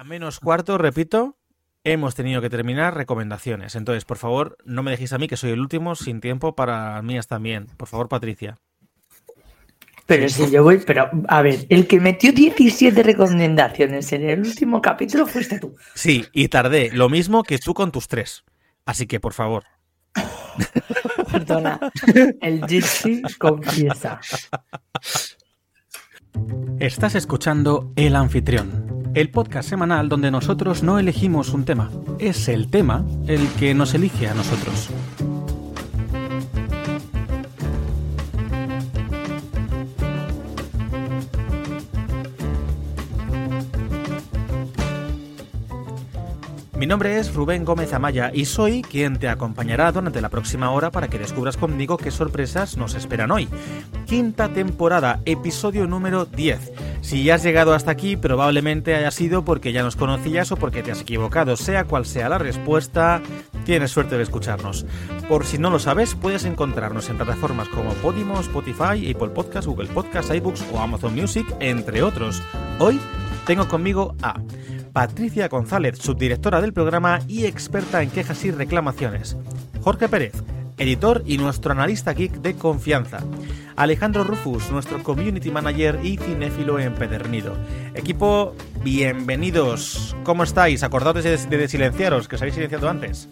A menos cuarto, repito, hemos tenido que terminar recomendaciones. Entonces, por favor, no me dejéis a mí, que soy el último, sin tiempo para mías también. Por favor, Patricia. Pero si yo voy, pero a ver, el que metió 17 recomendaciones en el último capítulo fuiste tú. Sí, y tardé lo mismo que tú con tus tres. Así que, por favor. Perdona, el Gypsy confiesa. Estás escuchando El Anfitrión, el podcast semanal donde nosotros no elegimos un tema, es el tema el que nos elige a nosotros. Mi nombre es Rubén Gómez Amaya y soy quien te acompañará durante la próxima hora para que descubras conmigo qué sorpresas nos esperan hoy. Quinta temporada, episodio número 10. Si ya has llegado hasta aquí, probablemente haya sido porque ya nos conocías o porque te has equivocado. Sea cual sea la respuesta, tienes suerte de escucharnos. Por si no lo sabes, puedes encontrarnos en plataformas como Podimo, Spotify, Apple Podcasts, Google Podcasts, iBooks o Amazon Music, entre otros. Hoy tengo conmigo a Patricia González, subdirectora del programa y experta en quejas y reclamaciones. Jorge Pérez, editor y nuestro analista geek de confianza. Alejandro Rufus, nuestro community manager y cinéfilo empedernido. Equipo, bienvenidos. ¿Cómo estáis? Acordaos de, de silenciaros, que os habéis silenciado antes.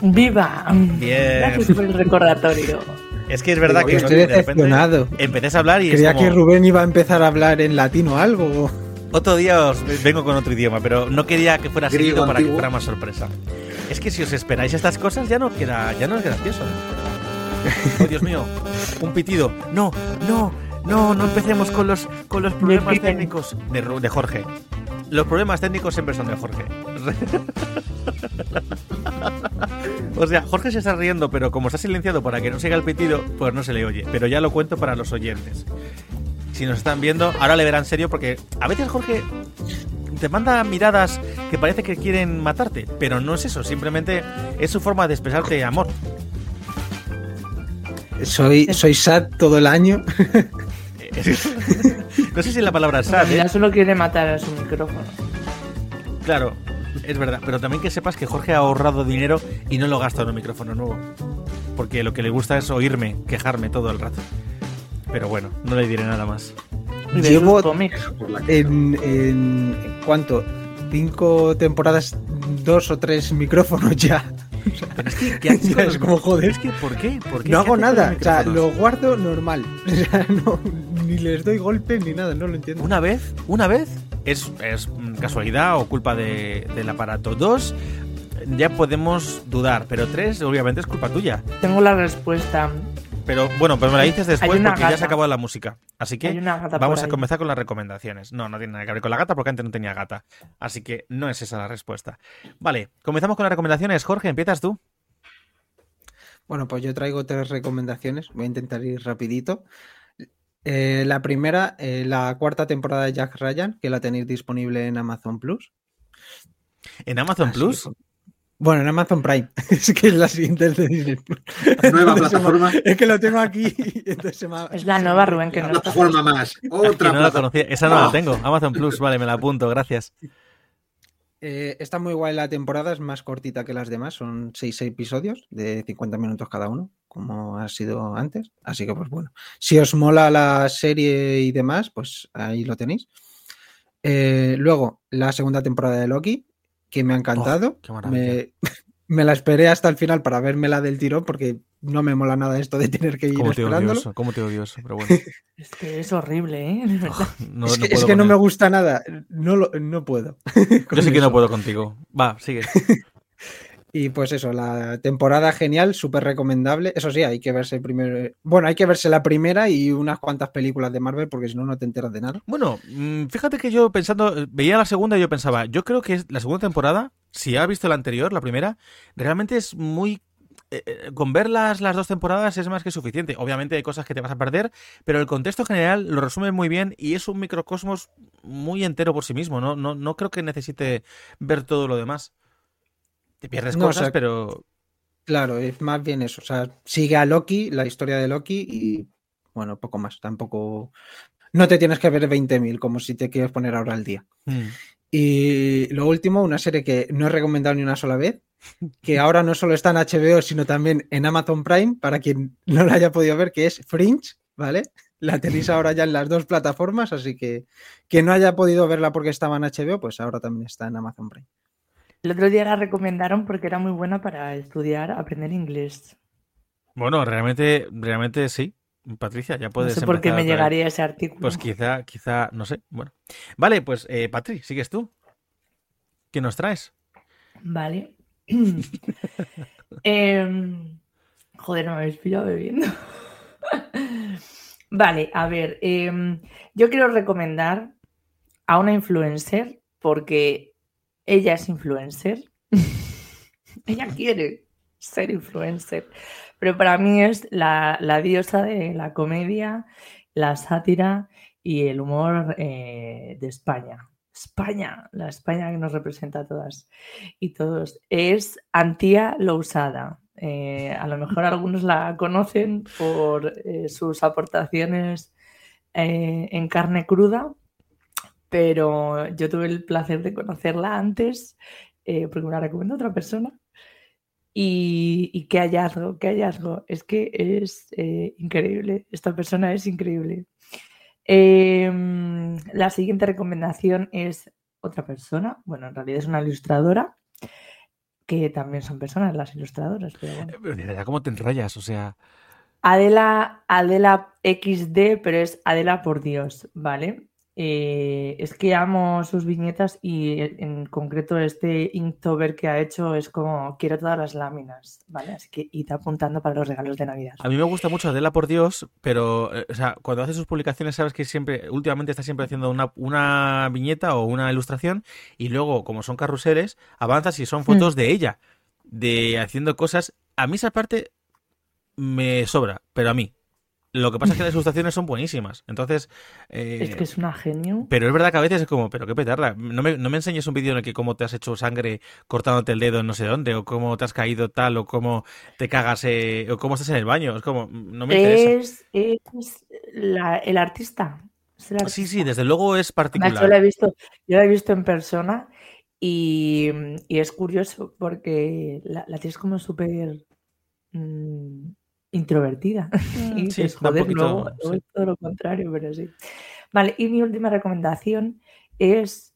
¡Viva! Bien. Gracias por el recordatorio. Es que es verdad que Estoy de decepcionado. empecé a hablar y es Creía como- que Rubén iba a empezar a hablar en latino o algo. Otro día os vengo con otro idioma, pero no quería que fuera seguido para que fuera más sorpresa. Es que si os esperáis estas cosas ya no queda, ya no es gracioso. Oh, Dios mío, un pitido. No, no, no, no empecemos con los con los problemas técnicos de, de Jorge. Los problemas técnicos siempre son de Jorge. o sea, Jorge se está riendo, pero como está silenciado para que no siga el pitido, pues no se le oye. Pero ya lo cuento para los oyentes. Si nos están viendo, ahora le verán serio porque a veces Jorge te manda miradas que parece que quieren matarte, pero no es eso, simplemente es su forma de expresarte amor. Soy, soy sad todo el año. no sé si la palabra es sad, ¿eh? solo quiere matar a su micrófono. Claro, es verdad, pero también que sepas que Jorge ha ahorrado dinero y no lo gasta en un micrófono nuevo. Porque lo que le gusta es oírme, quejarme todo el rato. Pero bueno, no le diré nada más. Llevo- En, en, ¿en ¿cuánto? Cinco temporadas, dos o tres micrófonos ya. Pero es que, ¿qué haces Ya es los- como, joder. Es que, ¿por qué? ¿Por qué? No ¿Qué hago nada. O sea, lo guardo normal. O sea, no, ni les doy golpes ni nada, no lo entiendo. Una vez, una vez, es, es casualidad o culpa de- del aparato. Dos, ya podemos dudar, pero tres, obviamente es culpa tuya. Tengo la respuesta. Pero bueno, pues me la dices después porque ya se ha acabado la música. Así que vamos a comenzar con las recomendaciones. No, no tiene nada que ver con la gata porque antes no tenía gata. Así que no es esa la respuesta. Vale, comenzamos con las recomendaciones. Jorge, empiezas tú. Bueno, pues yo traigo tres recomendaciones. Voy a intentar ir rapidito. Eh, la primera, eh, la cuarta temporada de Jack Ryan, que la tenéis disponible en Amazon Plus. En Amazon Así Plus. que- Bueno, en Amazon Prime. es que es la siguiente de Disney Plus. Nueva Entonces se me- plataforma. Es que lo tengo aquí. entonces me Es la nueva Rubén que Una no plataforma más. Que Otra no la plataforma. conocía. Esa no la tengo. Amazon Plus, vale, me la apunto, gracias. Eh, está muy guay la temporada, es más cortita que las demás, son 6 episodios de 50 minutos cada uno, como ha sido antes. Así que, pues bueno, si os mola la serie y demás, pues ahí lo tenéis. Eh, luego, la segunda temporada de Loki, que me ha encantado. Oh, qué maravilla. me, me la esperé hasta el final para vermela del tirón, porque no me mola nada esto de tener que ir ¿Cómo te esperándolo. odioso? ¿Cómo te odioso? Pero bueno. Es que es horrible, ¿eh? No, es no que, es puedo que no me gusta nada, no, lo- no puedo. Yo sí que no eso. puedo contigo. Va, sigue. Y pues eso, la temporada genial, súper recomendable. Eso sí, hay que verse primero. Bueno, hay que verse la primera y unas cuantas películas de Marvel, porque si no, no te enteras de nada. Bueno, mm, fíjate que yo pensando, veía la segunda y yo pensaba, yo creo que la segunda temporada, si has visto la anterior, la primera, realmente es muy... eh, eh, con ver las, las dos temporadas es más que suficiente. Obviamente hay cosas que te vas a perder, pero el contexto general lo resume muy bien y es un microcosmos muy entero por sí mismo. No, no, no creo que necesite ver todo lo demás. Te pierdes No, o cosas, sea, pero Claro, es más bien eso. O sea, sigue a Loki, la historia de Loki, y bueno, poco más. Tampoco. No te tienes que ver 20.000 como si te quieres poner ahora al día. mm, Y lo último, una serie que no he recomendado ni una sola vez, que ahora no solo está en HBO, sino también en Amazon Prime, para quien no la haya podido ver, que es Fringe, ¿vale? La tenéis ahora ya en las dos plataformas, así que quien no haya podido verla porque estaba en HBO, pues ahora también está en Amazon Prime. El otro día la recomendaron porque era muy buena para estudiar, aprender inglés. Bueno, realmente, realmente sí. Patricia, ya puedes. No sé por qué me llegaría ese artículo. Pues quizá, quizá, no sé. Bueno. Vale, pues eh, Patri, sigues tú. ¿Qué nos traes? Vale. Em, joder, no me habéis pillado bebiendo. vale, a ver. em, yo quiero recomendar a una influencer porque ella es influencer. ella quiere ser influencer. Pero para mí es la, diosa de la comedia, la sátira y el humor eh, de España. España, la España que nos representa a todas y todos. Es Antía Lousada. Eh, a lo mejor algunos la conocen por eh, sus aportaciones en carne cruda, pero yo tuve el placer de conocerla antes eh, porque me la recomendó otra persona. Y, y qué hallazgo, qué hallazgo. Es que es eh, increíble. Esta persona es increíble. Em, la siguiente recomendación es otra persona. Bueno, en realidad es una ilustradora, que también son personas las ilustradoras, pero bueno. Eh, pero ¿cómo te enrollas? O sea, Adela, Adela XD, pero es Adela por Dios, ¿vale? Eh, es que amo sus viñetas y en concreto este Inktober que ha hecho es como quiero todas las láminas, ¿vale? Así que id apuntando para los regalos de Navidad. a mí me gusta mucho Adela por Dios, pero, eh, o sea, cuando hace sus publicaciones, sabes que siempre, últimamente está siempre haciendo una, una viñeta o una ilustración y luego, como son carruseles, avanzas y son fotos de ella, de haciendo cosas. A mí esa parte me sobra, pero a mí. Lo que pasa es que las ilustraciones son buenísimas. Entonces, eh, Es que es una genio. Pero es verdad que a veces es como, pero qué petarla. No me, no me enseñes un vídeo en el que cómo te has hecho sangre cortándote el dedo en no sé dónde, o cómo te has caído tal, o cómo te cagas, eh, o cómo estás en el baño. Es como, no me interesa. Es, es la- el artista. es el Sí, artista. sí, desde luego es Además, yo la particular. he visto, yo la he visto en persona y, y es curioso porque la, la tienes como súper mm, introvertida. Y dices, joder, poquito, sí. es todo lo contrario, pero sí. Vale, y mi última recomendación es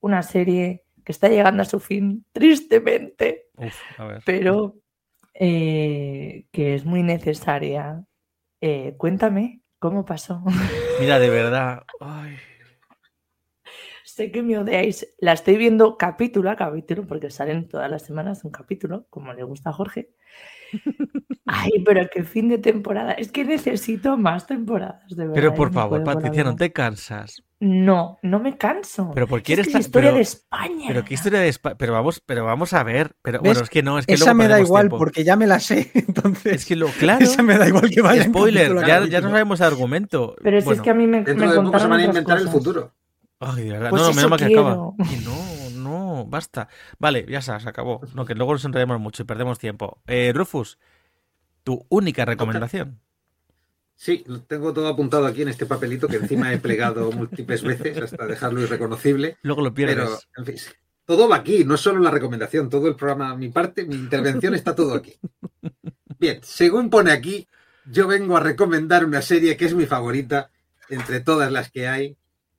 una serie que está llegando a su fin, tristemente, Uf, a ver. pero eh, que es muy necesaria. Eh, cuéntame cómo pasó. Mira, de verdad. Ay. Sé que me odiáis. La estoy viendo capítulo a capítulo porque salen todas las semanas un capítulo, como le gusta a Jorge. Ay, pero qué fin de temporada. Es que necesito más temporadas, de verdad. Pero por no favor, Patricia, no te cansas. No, no me canso. Pero ¿por qué Es eres tan- historia pero- de España. Pero qué historia de Espa- Pero vamos, pero vamos a ver. Pero ¿Ves? bueno, es que no, es que Esa me da igual tiempo. porque ya me la sé. Entonces, Es que lo, claro. esa me da igual que vaya. Spoiler, ya, ya no sabemos el argumento. Pero si es que a mí me, Dentro me de poco se van a inventar el futuro. Ay, de verdad. Pues no, menos mal que quiero. acaba. No, no, basta. Vale, ya se, se acabó. No, que luego nos enredemos mucho y perdemos tiempo. Eh, Rufus, tu única recomendación. Sí, lo tengo todo apuntado aquí en este papelito que encima he plegado múltiples veces hasta dejarlo irreconocible. Luego lo pierdes. Pero, en fin, todo va aquí, no solo la recomendación, todo el programa, mi parte, mi intervención está todo aquí. Bien, según pone aquí, yo vengo a recomendar una serie que es mi favorita entre todas las que hay,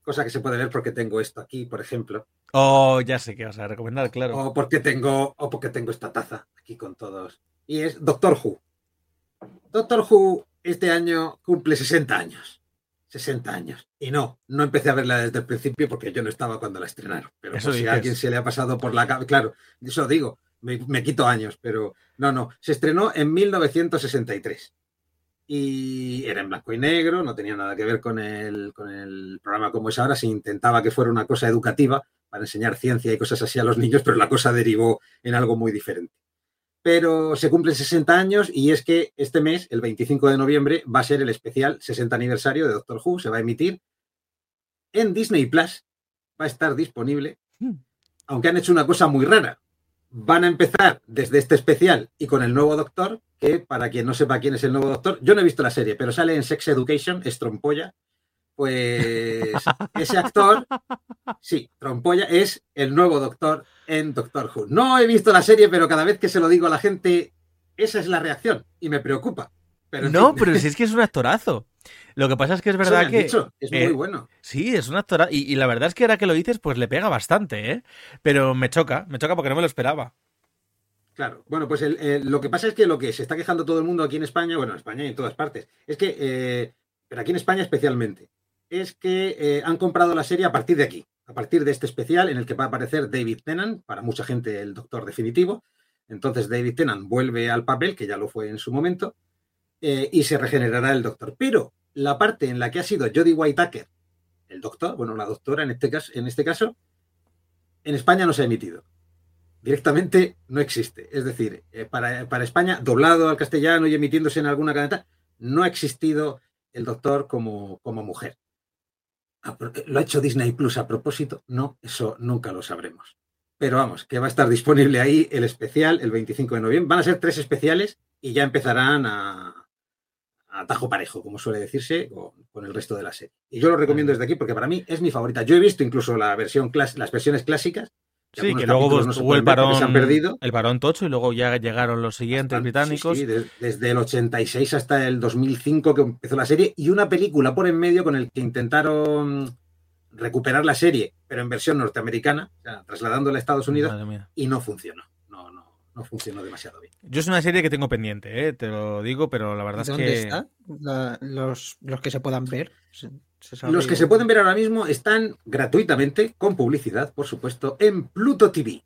cosa que se puede ver porque tengo esto aquí, por ejemplo, Oh, ya sé qué vas a recomendar, claro. o porque tengo, o porque tengo esta taza aquí con todos. Y es Doctor Who. Doctor Who este año cumple 60 años. 60 años. Y no, no empecé a verla desde el principio porque yo no estaba cuando la estrenaron. Pero Eso si a alguien se le ha pasado por la cabeza, claro, eso digo, me, me quito años, pero no, no, se estrenó en 1963. Y era en blanco y negro, no tenía nada que ver con el, con el programa como es ahora, se intentaba que fuera una cosa educativa para enseñar ciencia y cosas así a los niños, pero la cosa derivó en algo muy diferente. Pero se cumplen 60 años y es que este mes, el 25 de noviembre, va a ser el especial 60 aniversario de Doctor Who, se va a emitir en Disney Plus, va a estar disponible, Hmm. aunque han hecho una cosa muy rara. Van a empezar desde este especial y con el nuevo Doctor, que para quien no sepa quién es el nuevo Doctor, yo no he visto la serie, pero sale en Sex Education, es trompolla, Pues ese actor, sí, Trompolla, es el nuevo doctor en Doctor Who. No he visto la serie, pero cada vez que se lo digo a la gente, esa es la reacción y me preocupa. Pero no, pero si es que es un actorazo. Lo que pasa es que es verdad que. es muy eh, bueno. Sí, es un actorazo. Y, la verdad es que ahora que lo dices, pues le pega bastante, ¿eh? Pero me choca, me choca porque no me lo esperaba. Claro, bueno, pues lo que pasa es que lo que se está quejando todo el mundo aquí en España, bueno, en España y en todas partes, es que, eh, pero aquí en España especialmente, es que eh, han comprado la serie a partir de aquí, a partir de este especial en el que va a aparecer David Tennant, para mucha gente el doctor definitivo. Entonces David Tennant vuelve al papel, que ya lo fue en su momento, y se regenerará el doctor. Pero la parte en la que ha sido Jodie Whittaker, el doctor, bueno, la doctora en este caso, en, este caso, en España no se ha emitido directamente no existe. Es decir, eh, para, España, doblado al castellano y emitiéndose en alguna cadena, no ha existido el doctor como, como mujer. Ah, ¿Lo ha hecho Disney Plus a propósito? No, eso nunca lo sabremos. Pero vamos, que va a estar disponible ahí el especial el 25 de noviembre. Van a ser tres especiales y ya empezarán a, a tajo parejo, como suele decirse, con, el resto de la serie. Y yo lo recomiendo desde aquí porque para mí es mi favorita. Yo he visto incluso la versión las versiones clásicas Sí, que luego hubo el parón, perdido. el parón tocho y luego ya llegaron los siguientes británicos. Sí, desde el 86 hasta el 2005 que empezó la serie y una película por en medio con el que intentaron recuperar la serie, pero en versión norteamericana, trasladándola a Estados Unidos y no funcionó. No, funcionó demasiado bien. Yo es una serie que tengo pendiente, ¿eh? te lo digo, pero la verdad es que... Está? los, los que se puedan ver. Los que se pueden ver ahora mismo están gratuitamente, con publicidad, por supuesto, en Pluto TV.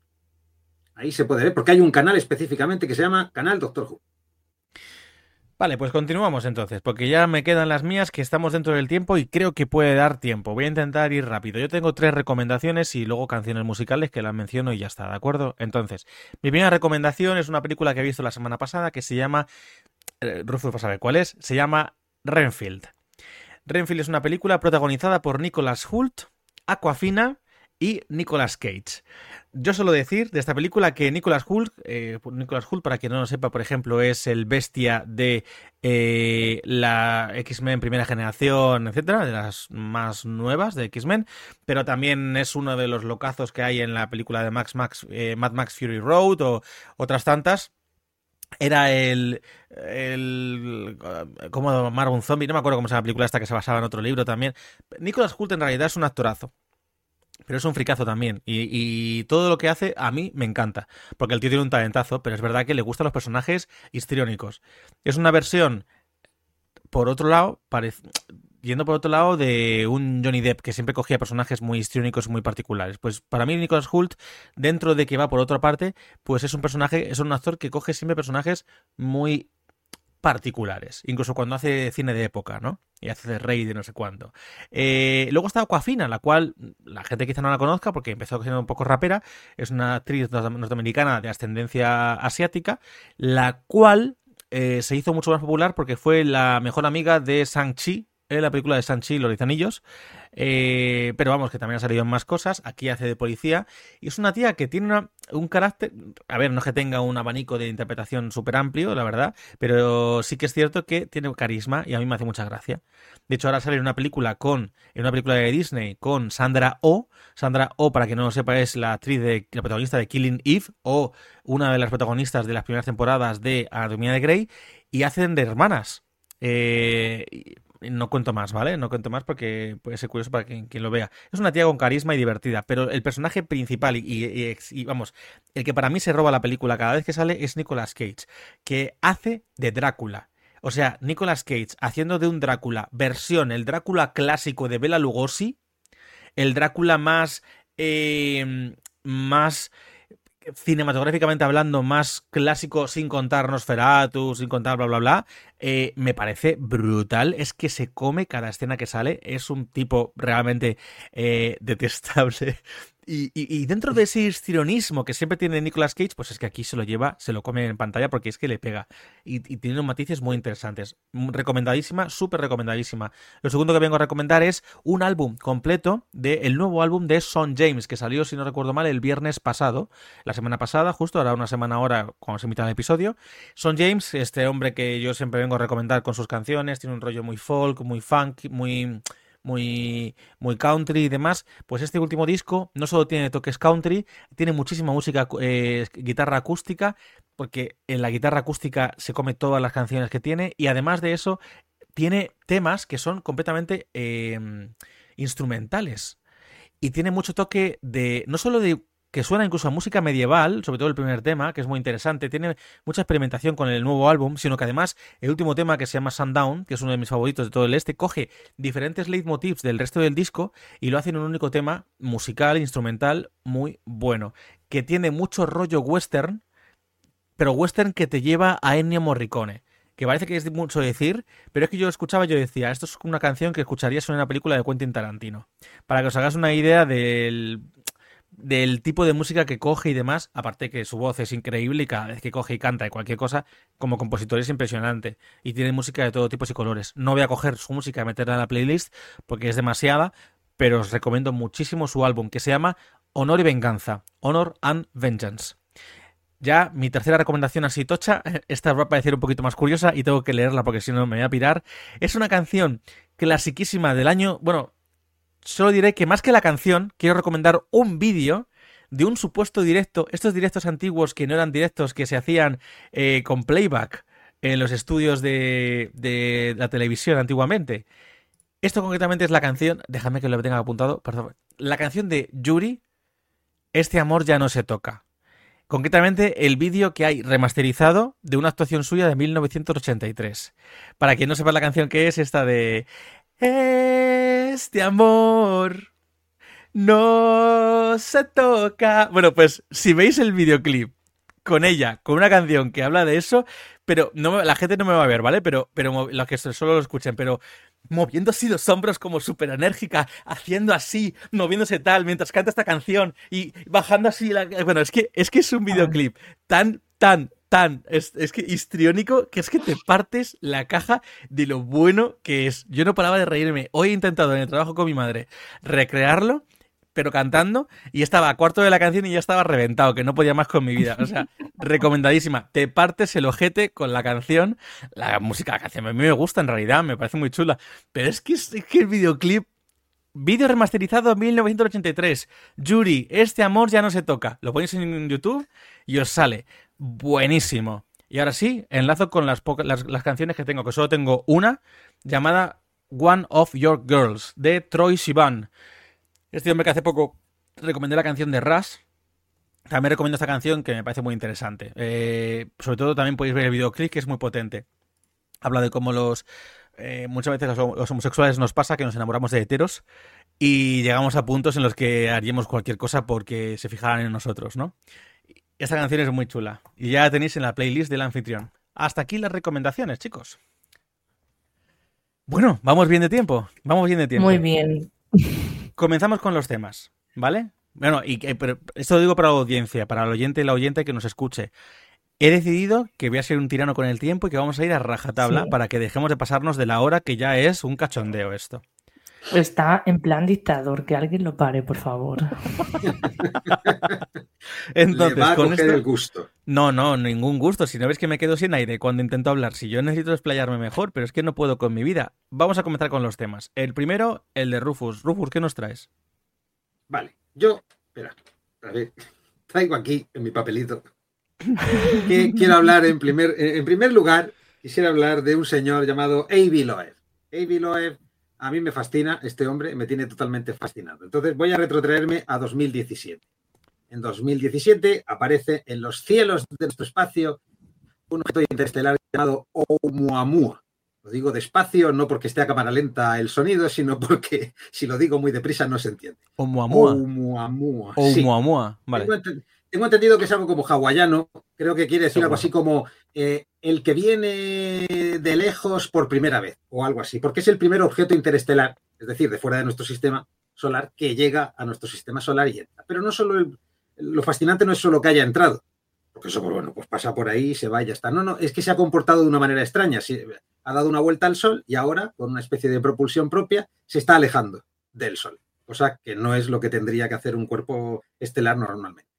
Ahí se puede ver, porque hay un canal específicamente que se llama Canal Doctor Who. Vale, pues continuamos entonces, porque ya me quedan las mías que estamos dentro del tiempo y creo que puede dar tiempo. Voy a intentar ir rápido. Yo tengo tres recomendaciones y luego canciones musicales que las menciono y ya está, ¿de acuerdo? Entonces, mi primera recomendación es una película que he visto la semana pasada que se llama... Eh, Rufus va a saber cuál es. Se llama Renfield. Renfield es una película protagonizada por Nicholas Hult, Aquafina y Nicolas Cage. Yo suelo decir de esta película que Nicolas Hult, eh, Nicolas Hult, para quien no lo sepa, por ejemplo, es el bestia de eh, la X-Men primera generación, etcétera, de las más nuevas de X-Men, pero también es uno de los locazos que hay en la película de Max Max, eh, Mad Max Fury Road o otras tantas era el, el como amar un zombie, no me acuerdo cómo se llama la película esta que se basaba en otro libro también. Nicolas Hult en realidad es un actorazo. Pero es un fricazo también. Y, todo lo que hace a mí me encanta. Porque el tío tiene un talentazo, pero es verdad que le gustan los personajes histriónicos. Es una versión, por otro lado, yendo por otro lado de un Johnny Depp que siempre cogía personajes muy histriónicos y muy particulares. Pues para mí Nicholas Hult, dentro de que va por otra parte, pues es un personaje, es un actor que coge siempre personajes muy particulares, incluso cuando hace cine de época, ¿no? Y hace de rey de no sé cuánto. Eh, luego está Aquafina, la cual la gente quizá no la conozca porque empezó siendo un poco rapera, es una actriz norteamericana de ascendencia asiática, la cual eh, se hizo mucho más popular porque fue la mejor amiga de Shang-Chi la película de Sanchi los Anillos. Eh, pero vamos, que también ha salido en más cosas. Aquí hace de policía. Y es una tía que tiene un carácter. A ver, no es que tenga un abanico de interpretación súper amplio, la verdad. Pero sí que es cierto que tiene carisma y a mí me hace mucha gracia. De hecho, ahora sale en una película con. En una película de Disney con Sandra O. Sandra O, para que no lo sepa, es la actriz de. la protagonista de Killing Eve. O una de las protagonistas de las primeras temporadas de Anatomía de Grey. Y hacen de hermanas. Eh, no cuento más, ¿vale? No cuento más porque puede ser curioso para quien, lo vea. Es una tía con carisma y divertida, pero el personaje principal y, vamos, el que para mí se roba la película cada vez que sale es Nicolas Cage, que hace de Drácula. O sea, Nicolas Cage haciendo de un Drácula versión, el Drácula clásico de Bela Lugosi, el Drácula más... Eh, más cinematográficamente hablando, más clásico, sin contar Nosferatu, sin contar bla, bla, bla, eh, me parece brutal. Es que se come cada escena que sale. Es un tipo realmente eh, detestable. Y, dentro de ese histrionismo que siempre tiene Nicolas Cage, pues es que aquí se lo lleva, se lo come en pantalla porque es que le pega. Y, tiene unos matices muy interesantes. Recomendadísima, súper recomendadísima. Lo segundo que vengo a recomendar es un álbum completo del nuevo álbum de Son James, que salió, si no recuerdo mal, el viernes pasado, la semana pasada, justo ahora una semana ahora cuando se emita el episodio. Son James, este hombre que yo siempre vengo a recomendar con sus canciones, tiene un rollo muy folk, muy funk, muy muy, muy country y demás, pues este último disco no solo tiene toques country, tiene muchísima música, eh, guitarra acústica, porque en la guitarra acústica se come todas las canciones que tiene, y además de eso, tiene temas que son completamente em, instrumentales. Y tiene mucho toque de, no solo de que suena incluso a música medieval, sobre todo el primer tema, que es muy interesante, tiene mucha experimentación con el nuevo álbum, sino que además el último tema que se llama Sundown, que es uno de mis favoritos de todo el este, coge diferentes leitmotivs del resto del disco y lo hace en un único tema musical, instrumental, muy bueno, que tiene mucho rollo western, pero western que te lleva a Ennio Morricone que parece que es mucho decir, pero es que yo escuchaba y yo decía, esto es una canción que escucharías en una película de Quentin Tarantino. Para que os hagáis una idea del, del tipo de música que coge y demás, aparte que su voz es increíble y cada vez que coge y canta y cualquier cosa, como compositor es impresionante. Y tiene música de todo tipo y colores. No voy a coger su música y meterla en la playlist porque es demasiada, pero os recomiendo muchísimo su álbum que se llama Honor y Venganza, Honor and Vengeance. Ya mi tercera recomendación así tocha, esta va a parecer un poquito más curiosa y tengo que leerla porque si no me voy a pirar. Es una canción clasiquísima del año, bueno, solo diré que más que la canción, quiero recomendar un vídeo de un supuesto directo, estos directos antiguos que no eran directos, que se hacían eh, con playback en los estudios de, de, la televisión antiguamente. Esto concretamente es la canción, déjame que lo tenga apuntado, perdón, la canción de Yuri, Este amor ya no se toca. Concretamente el vídeo que hay remasterizado de una actuación suya de 1983. Para quien no sepa la canción que es, esta de este amor no se toca. Bueno, pues si veis el videoclip con ella, con una canción que habla de eso, pero no la gente no me va a ver, ¿vale? Pero, pero los que solo lo escuchen, pero moviendo así los hombros como súper enérgica, haciendo así, moviéndose tal, mientras canta esta canción y bajando así la... Bueno, es que es, que es un videoclip tan, tan, tan, es, que histriónico, que es que te partes la caja de lo bueno que es. Yo no paraba de reírme. Hoy he intentado en el trabajo con mi madre recrearlo, pero cantando, y estaba a cuarto de la canción y ya estaba reventado, que no podía más con mi vida. O sea, recomendadísima. Te partes el ojete con la canción. La música la canción a mí me gusta en realidad, me parece muy chula. Pero es que, es que el videoclip Vídeo remasterizado en 1983. Yuri, este amor ya no se toca. Lo ponéis en YouTube y os sale. Buenísimo. Y ahora sí, enlazo con las, las, canciones que tengo, que solo tengo una, llamada One of Your Girls, de Troy Sivan. Este hombre que hace poco recomendé la canción de Rush. También recomiendo esta canción que me parece muy interesante. Eh, sobre todo también podéis ver el videoclip que es muy potente. Habla de cómo los... Eh, muchas veces los, los homosexuales nos pasa que nos enamoramos de heteros y llegamos a puntos en los que haríamos cualquier cosa porque se fijaran en nosotros, ¿no? Esta canción es muy chula y ya la tenéis en la playlist del anfitrión. Hasta aquí las recomendaciones, chicos. Bueno, vamos bien de tiempo. Vamos bien de tiempo. Muy bien. Comenzamos con los temas, ¿vale? Bueno, y pero esto lo digo para la audiencia, para el oyente y la oyente que nos escuche. He decidido que voy a ser un tirano con el tiempo y que vamos a ir a rajatabla para que dejemos de pasarnos de la hora que ya es un cachondeo esto. Está en plan dictador, que alguien lo pare, por favor. Entonces, Le va a con coger esto- el gusto. No, no, ningún gusto. Si no ves que me quedo sin aire cuando intento hablar, si yo necesito explayarme mejor, pero es que no puedo con mi vida. Vamos a comenzar con los temas. El primero, el de Rufus. Rufus, ¿qué nos traes? Vale, yo, espera, a ver, traigo aquí en mi papelito que quiero hablar en primer, en primer lugar, quisiera hablar de un señor llamado A.B. Loeb. A.B. Loeb, a mí me fascina, este hombre me tiene totalmente fascinado. Entonces voy a retrotraerme a 2017. En 2017 aparece en los cielos de nuestro espacio un objeto interestelar llamado Oumuamua. Lo digo despacio, no porque esté a cámara lenta el sonido, sino porque si lo digo muy deprisa no se entiende. Oumuamua. Oumuamua. sí. Oumuamua. Vale. Tengo, tengo entendido que es algo como hawaiano. Creo que quiere decir algo así como eh, el que viene de lejos por primera vez o algo así, porque es el primer objeto interestelar, es decir, de fuera de nuestro sistema solar, que llega a nuestro sistema solar y entra. Pero no solo el- lo fascinante no es solo que haya entrado, porque eso, pues bueno, pues pasa por ahí, se va y ya está. No, no, es que se ha comportado de una manera extraña. Ha dado una vuelta al Sol y ahora, con una especie de propulsión propia, se está alejando del Sol, cosa que no es lo que tendría que hacer un cuerpo estelar normalmente.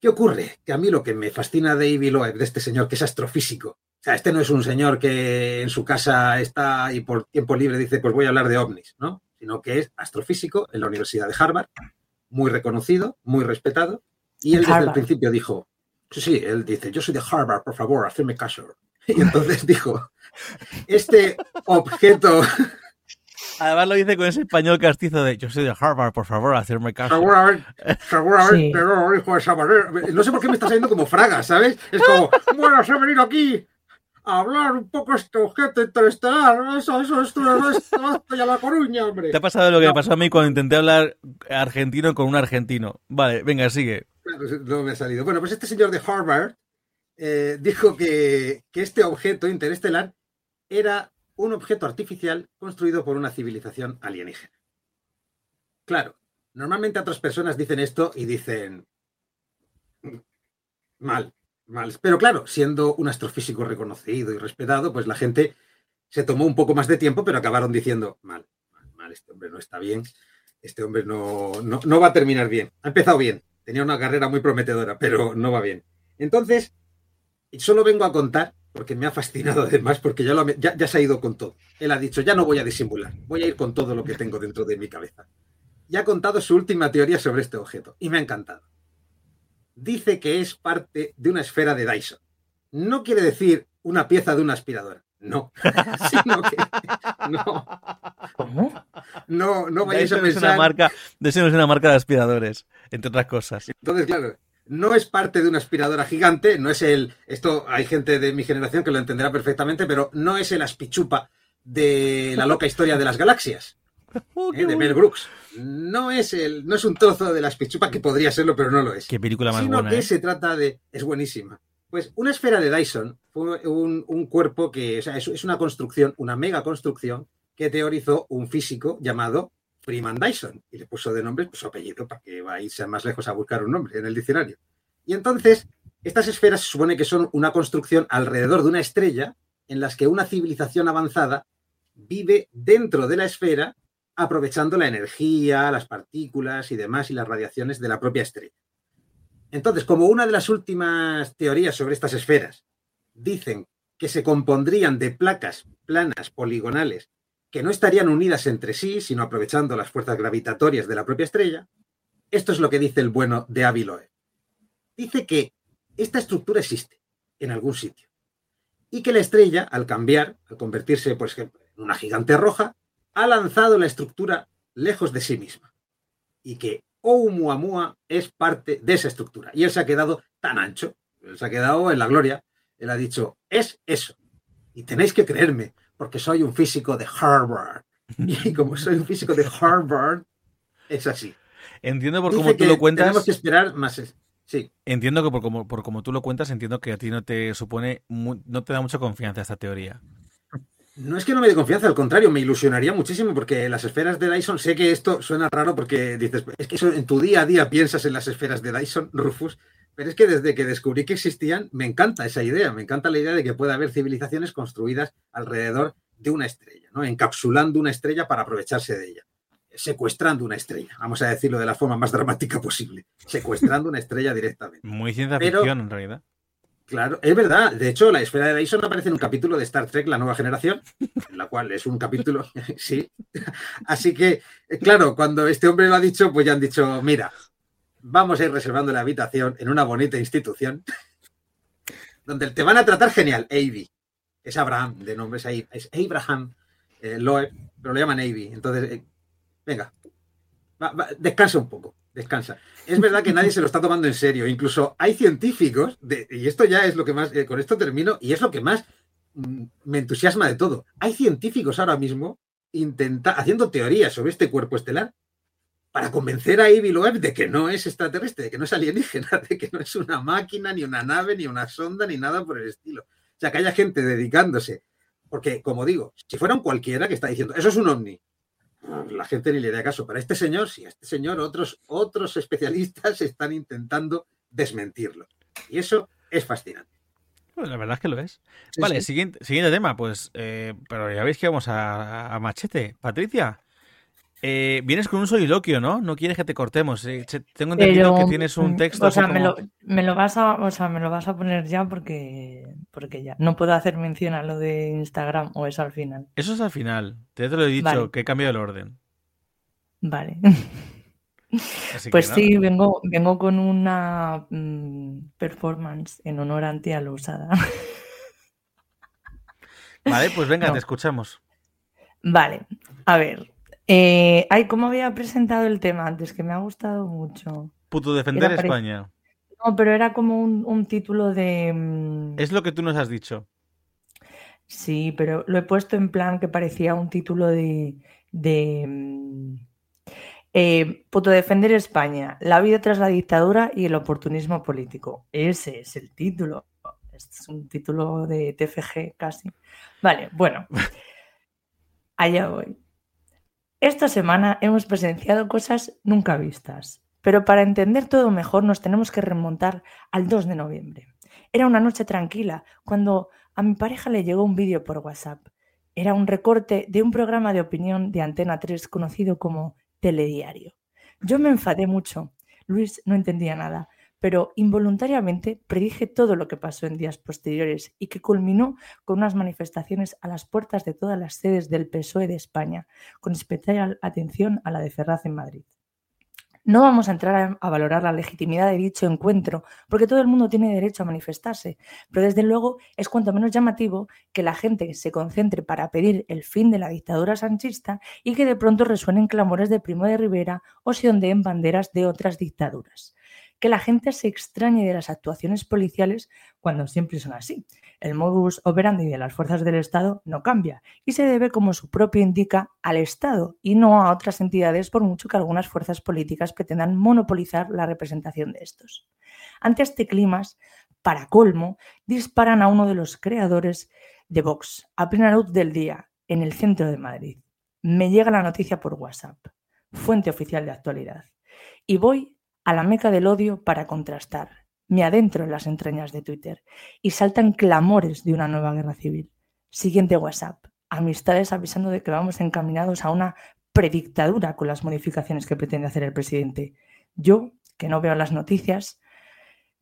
¿Qué ocurre? Que a mí lo que me fascina de Ivy Loeb, de este señor que es astrofísico, o sea, este no es un señor que en su casa está y por tiempo libre dice, pues voy a hablar de ovnis, ¿no? Sino que es astrofísico en la Universidad de Harvard, muy reconocido, muy respetado, y él desde el principio dijo, sí, sí, él dice, yo soy de Harvard, por favor, hacedme caso. Y entonces dijo, este objeto Además lo dice con ese español castizo de yo soy de Harvard, por favor, hacerme caso. Seguramente, seguramente, pero hijo de esa manera. No sé por qué me está saliendo como fraga, ¿sabes? Es como, bueno, se ha venido aquí a hablar un poco este objeto interestelar. Eso, eso, esto, esto, esto, a la Coruña, hombre. Te ha pasado lo que me pasó a mí cuando intenté hablar argentino con un argentino. Vale, venga, sigue. No me ha salido. Bueno, pues este señor de Harvard eh, dijo que, que este objeto interestelar era un objeto artificial construido por una civilización alienígena. Claro, normalmente otras personas dicen esto y dicen mal, mal. Pero claro, siendo un astrofísico reconocido y respetado, pues la gente se tomó un poco más de tiempo, pero acabaron diciendo mal, mal, mal este hombre no está bien, este hombre no, no, no va a terminar bien. Ha empezado bien, tenía una carrera muy prometedora, pero no va bien. Entonces, solo vengo a contar porque me ha fascinado además, porque ya, lo, ya, ya, se ha ido con todo. Él ha dicho, ya no voy a disimular, voy a ir con todo lo que tengo dentro de mi cabeza. Y ha contado su última teoría sobre este objeto, y me ha encantado. Dice que es parte de una esfera de Dyson. No quiere decir una pieza de una aspiradora, no. Sino que, no. ¿Cómo? No, no vayáis Dyson a pensar... Es una marca, Dyson es una marca de aspiradores, entre otras cosas. Entonces, claro, no es parte de una aspiradora gigante, no es el. Esto hay gente de mi generación que lo entenderá perfectamente, pero no es el aspichupa de la loca historia de las galaxias. Oh, ¿eh? de Mel Brooks. No es el, no es un trozo de la aspichupa que podría serlo, pero no lo es. Qué película más sino buena. que ¿eh? se trata de. Es buenísima. Pues una esfera de Dyson fue un, un cuerpo que. O sea, es, es una construcción, una mega construcción que teorizó un físico llamado Freeman Dyson y le puso de nombre pues, su apellido para que va a irse más lejos a buscar un nombre en el diccionario. Y entonces, estas esferas se supone que son una construcción alrededor de una estrella en las que una civilización avanzada vive dentro de la esfera aprovechando la energía, las partículas y demás y las radiaciones de la propia estrella. Entonces, como una de las últimas teorías sobre estas esferas dicen que se compondrían de placas planas poligonales que no estarían unidas entre sí, sino aprovechando las fuerzas gravitatorias de la propia estrella, esto es lo que dice el bueno de Avi Loeb. Dice que esta estructura existe en algún sitio y que la estrella, al cambiar, al convertirse, por ejemplo, en una gigante roja, ha lanzado la estructura lejos de sí misma y que Oumuamua es parte de esa estructura. Y él se ha quedado tan ancho, él se ha quedado en la gloria, él ha dicho, es eso. Y tenéis que creerme, porque soy un físico de Harvard. Y como soy un físico de Harvard, es así. Entiendo por cómo tú lo cuentas. Tenemos que esperar más. Sí. Entiendo que por como, por como tú lo cuentas, entiendo que a ti no te supone, no te da mucha confianza esta teoría. No es que no me dé confianza, al contrario, me ilusionaría muchísimo porque las esferas de Dyson, sé que esto suena raro porque dices, es que eso en tu día a día piensas en las esferas de Dyson, Rufus, pero es que desde que descubrí que existían, me encanta esa idea, me encanta la idea de que pueda haber civilizaciones construidas alrededor de una estrella, ¿no? encapsulando una estrella para aprovecharse de ella, secuestrando una estrella, vamos a decirlo de la forma más dramática posible, secuestrando una estrella directamente. Muy ciencia Pero- ficción, en realidad. Claro, es verdad. De hecho, la esfera de Dyson aparece en un capítulo de Star Trek, la nueva generación, en la cual es un capítulo, sí. Así que, eh, claro, cuando este hombre lo ha dicho, pues ya han dicho, mira, vamos a ir reservando la habitación en una bonita institución, donde te van a tratar genial, Avi. Es Abraham, de nombre es, es Abraham eh, Loeb, pero lo llaman Avi. Entonces, eh, venga, descansa un poco, descansa. Es verdad que nadie se lo está tomando en serio. Incluso hay científicos, y esto ya es lo que más, eh, con esto termino, y es lo que más mm, me entusiasma de todo. Hay científicos ahora mismo intenta, haciendo teorías sobre este cuerpo estelar para convencer a Ivy Loeb de que no es extraterrestre, de que no es alienígena, de que no es una máquina, ni una nave, ni una sonda, ni nada por el estilo. O sea, que haya gente dedicándose. Porque, como digo, si fuera un cualquiera que está diciendo, eso es un ovni, la gente ni le da caso. Para este señor, sí, a este señor otros, otros especialistas están intentando desmentirlo. Y eso es fascinante. Pues la verdad es que lo es. Sí, vale, sí. Siguiente, siguiente tema, pues, eh, pero ya veis que vamos a, a machete. Patricia, Eh, vienes con un soliloquio, ¿no? No quieres que te cortemos. eh. Tengo entendido que tienes un mm, texto. O sea, me, lo, me lo vas a, o sea, me lo vas a poner ya porque, porque ya. No puedo hacer mención a lo de Instagram o eso al final. Eso es al final. Te te lo he dicho, Vale. que he cambiado el orden. Vale. Así Pues nada. sí, vengo, vengo con una mm, performance en honor a Antía Lousada. Vale, pues venga, No. te escuchamos. Vale, a ver. Eh, ay, ¿cómo había presentado el tema antes? Que me ha gustado mucho. Puto defender Era España. No, pero era como un, un título de... mm, Es lo que tú nos has dicho. Sí, pero lo he puesto en plan que parecía un título de... de mm, eh, puto defender España, la vida tras la dictadura y el oportunismo político. Ese es el título. Este es un título de TFG casi. Vale, bueno. Allá voy. Esta semana hemos presenciado cosas nunca vistas, pero para entender todo mejor nos tenemos que remontar al 2 de noviembre. Era una noche tranquila cuando a mi pareja le llegó un vídeo por WhatsApp. Era un recorte de un programa de opinión de Antena 3 conocido como Telediario. Yo me enfadé mucho. Luis no entendía nada, pero involuntariamente predije todo lo que pasó en días posteriores y que culminó con unas manifestaciones a las puertas de todas las sedes del PSOE de España, con especial atención a la de Ferraz en Madrid. No vamos a entrar a valorar la legitimidad de dicho encuentro, porque todo el mundo tiene derecho a manifestarse, pero desde luego es cuanto menos llamativo que la gente se concentre para pedir el fin de la dictadura sanchista y que de pronto resuenen clamores de Primo de Rivera o se ondeen banderas de otras dictaduras. Que la gente se extrañe de las actuaciones policiales cuando siempre son así. El modus operandi de las fuerzas del Estado no cambia y se debe, como su propio indica, al Estado y no a otras entidades por mucho que algunas fuerzas políticas pretendan monopolizar la representación de estos. Ante este clima, para colmo, disparan a uno de los creadores de Vox a plena luz del día en el centro de Madrid. Me llega la noticia por WhatsApp, fuente oficial de actualidad, y voy a la meca del odio para contrastar. Me adentro en las entrañas de Twitter y saltan clamores de una nueva guerra civil. Siguiente WhatsApp. Amistades avisando de que vamos encaminados a una predictadura con las modificaciones que pretende hacer el presidente. Yo, que no veo las noticias,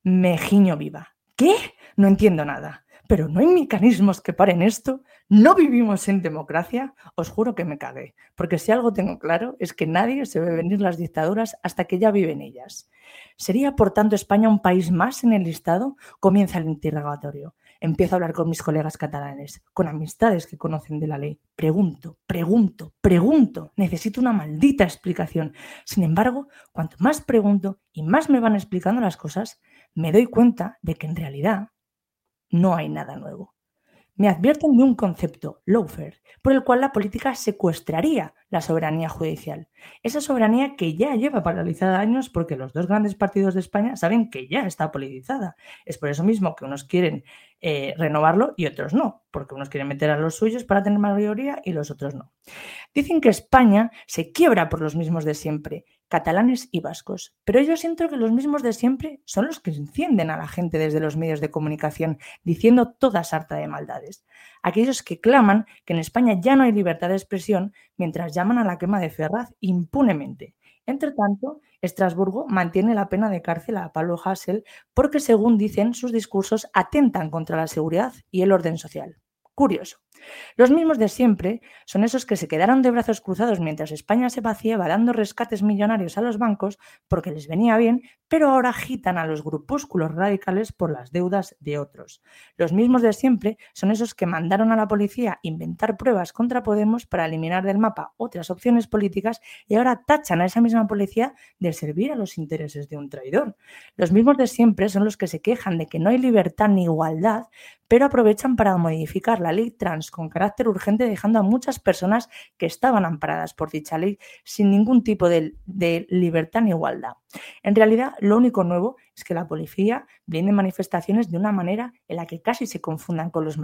me giño viva. ¿Qué? No entiendo nada. Pero no hay mecanismos que paren esto. No vivimos en democracia. Os juro que me cagué. Porque si algo tengo claro es que nadie se ve venir las dictaduras hasta que ya viven ellas. ¿Sería, por tanto, España un país más en el listado? Comienza el interrogatorio. Empiezo a hablar con mis colegas catalanes, con amistades que conocen de la ley. Pregunto, pregunto, pregunto. Necesito una maldita explicación. Sin embargo, cuanto más pregunto y más me van explicando las cosas, me doy cuenta de que en realidad no hay nada nuevo. Me advierten de un concepto, lawfare, por el cual la política secuestraría la soberanía judicial. Esa soberanía que ya lleva paralizada años porque los dos grandes partidos de España saben que ya está politizada. Es por eso mismo que unos quieren eh, renovarlo y otros no, porque unos quieren meter a los suyos para tener mayoría y los otros no. Dicen que España se quiebra por los mismos de siempre, catalanes y vascos, pero yo siento que los mismos de siempre son los que encienden a la gente desde los medios de comunicación diciendo toda sarta de maldades. Aquellos que claman que en España ya no hay libertad de expresión mientras llaman a la quema de Ferraz impunemente. Entre tanto, Estrasburgo mantiene la pena de cárcel a Pablo Hassel porque, según dicen, sus discursos atentan contra la seguridad y el orden social. Curioso. Los mismos de siempre son esos que se quedaron de brazos cruzados mientras España se vaciaba dando rescates millonarios a los bancos porque les venía bien, pero ahora agitan a los grupúsculos radicales por las deudas de otros. Los mismos de siempre son esos que mandaron a la policía inventar pruebas contra Podemos para eliminar del mapa otras opciones políticas y ahora tachan a esa misma policía de servir a los intereses de un traidor. Los mismos de siempre son los que se quejan de que no hay libertad ni igualdad, pero aprovechan para modificar la ley trans con carácter urgente, dejando a muchas personas que estaban amparadas por dicha ley sin ningún tipo de, de libertad ni igualdad. En realidad, lo único nuevo es que la policía blinde manifestaciones de una manera en la que casi se confundan con los,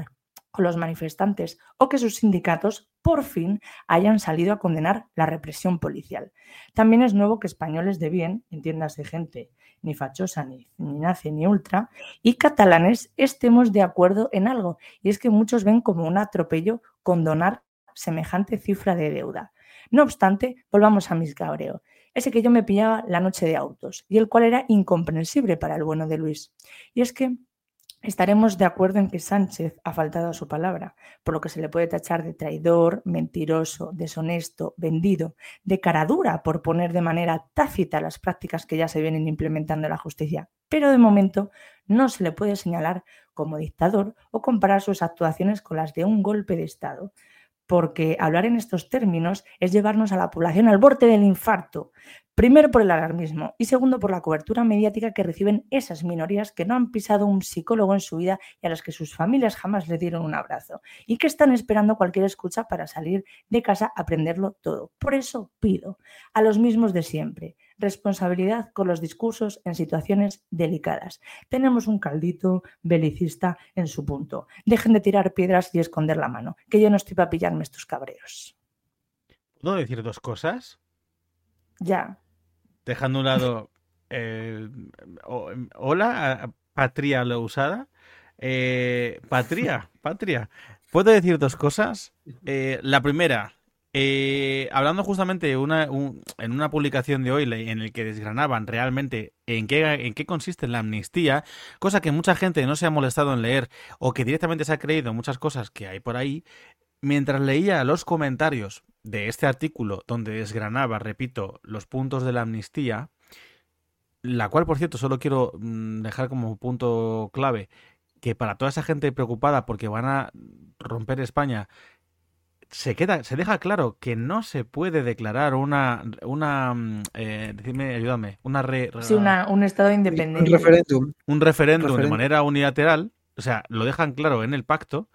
con los manifestantes o que sus sindicatos por fin hayan salido a condenar la represión policial. También es nuevo que españoles de bien, entiéndase gente ni fachosa, ni, ni nazi, ni ultra, y catalanes estemos de acuerdo en algo, y es que muchos ven como un atropello condonar semejante cifra de deuda. No obstante, volvamos a mis cabreo, ese que yo me pillaba la noche de autos, y el cual era incomprensible para el bueno de Luis. Y es que Estaremos de acuerdo en que Sánchez ha faltado a su palabra, por lo que se le puede tachar de traidor, mentiroso, deshonesto, vendido, de caradura por poner de manera tácita las prácticas que ya se vienen implementando en la justicia. Pero de momento no se le puede señalar como dictador o comparar sus actuaciones con las de un golpe de Estado, porque hablar en estos términos es llevarnos a la población al borde del infarto, Primero por el alarmismo y segundo por la cobertura mediática que reciben esas minorías que no han pisado un psicólogo en su vida y a las que sus familias jamás le dieron un abrazo y que están esperando cualquier escucha para salir de casa a aprenderlo todo. Por eso pido a los mismos de siempre responsabilidad con los discursos en situaciones delicadas. Tenemos un caldito belicista en su punto. Dejen de tirar piedras y esconder la mano, que yo no estoy para pillarme estos cabreros. ¿Puedo decir dos cosas? Ya dejando a un lado eh, hola, patria lo usada. Eh, patria, patria. ¿Puedo decir dos cosas? Eh, la primera, hablando justamente una, en una publicación de hoy en el que desgranaban realmente en qué, en qué consiste la amnistía, cosa que mucha gente no se ha molestado en leer o que directamente se ha creído muchas cosas que hay por ahí, mientras leía los comentarios de este artículo donde desgranaba, repito, los puntos de la amnistía, la cual, por cierto, solo quiero mm, dejar como punto clave que para toda esa gente preocupada porque van a romper España, se queda, se deja claro que no se puede declarar una, una, mm, eh, ayúdame, una, un estado independiente, un referéndum, un referéndum de manera unilateral, o sea, lo dejan claro en el pacto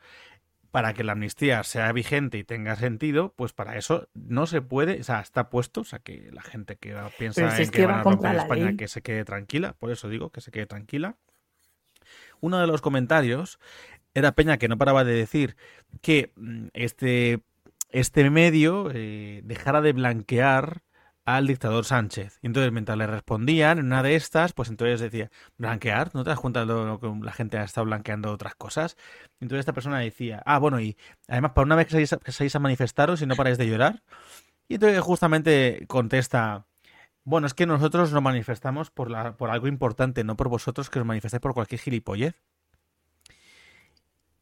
para que la amnistía sea vigente y tenga sentido, pues para eso no se puede, o sea, está puesto, o sea, que la gente que piensa en que, van a romper España que se quede tranquila, por eso digo que se quede tranquila. Uno de los comentarios era Peña que no paraba de decir que mm, este, este medio eh, dejara de blanquear al dictador Sánchez. Y entonces, mientras le respondían en una de estas, pues entonces decía, blanquear, ¿no te das cuenta de lo que la gente ha estado blanqueando otras cosas? Y entonces esta persona decía, ah, bueno, y además, para una vez que salís, a manifestaros y no paráis de llorar. Y entonces justamente contesta, bueno, es que nosotros nos manifestamos por, la, por algo importante, no por vosotros que os manifestáis por cualquier gilipollez.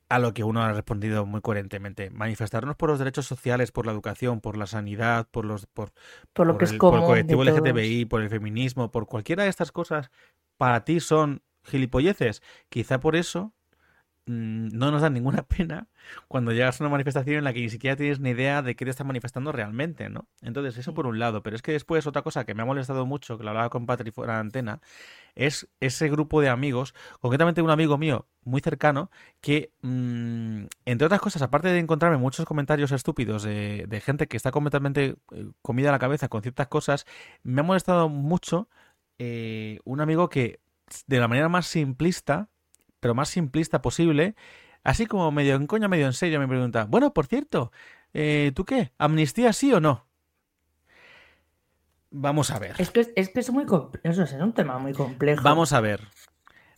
A lo que uno ha respondido muy coherentemente. Manifestarnos por los derechos sociales, por la educación, por la sanidad, por los por, por lo que el, es por el colectivo LGTBI, por el feminismo, por cualquiera de estas cosas, para ti son gilipolleces. Quizá por eso Mm, no nos da ninguna pena cuando llegas a una manifestación en la que ni siquiera tienes ni idea de qué te estás manifestando realmente, ¿no? Entonces, eso por un lado. Pero es que después otra cosa que me ha molestado mucho, que lo hablaba con Patri fuera de antena, es ese grupo de amigos, concretamente un amigo mío muy cercano, que, mm, entre otras cosas, aparte de encontrarme muchos comentarios estúpidos de, de gente que está completamente eh, comida a la cabeza con ciertas cosas, me ha molestado mucho eh, un amigo que, de la manera más simplista, pero más simplista posible, así como medio en coña, medio en serio, me pregunta, bueno, por cierto, eh, ¿tú qué? ¿Amnistía sí o no? Vamos a ver. Es que es, que es muy eso es un tema muy complejo. Vamos a ver.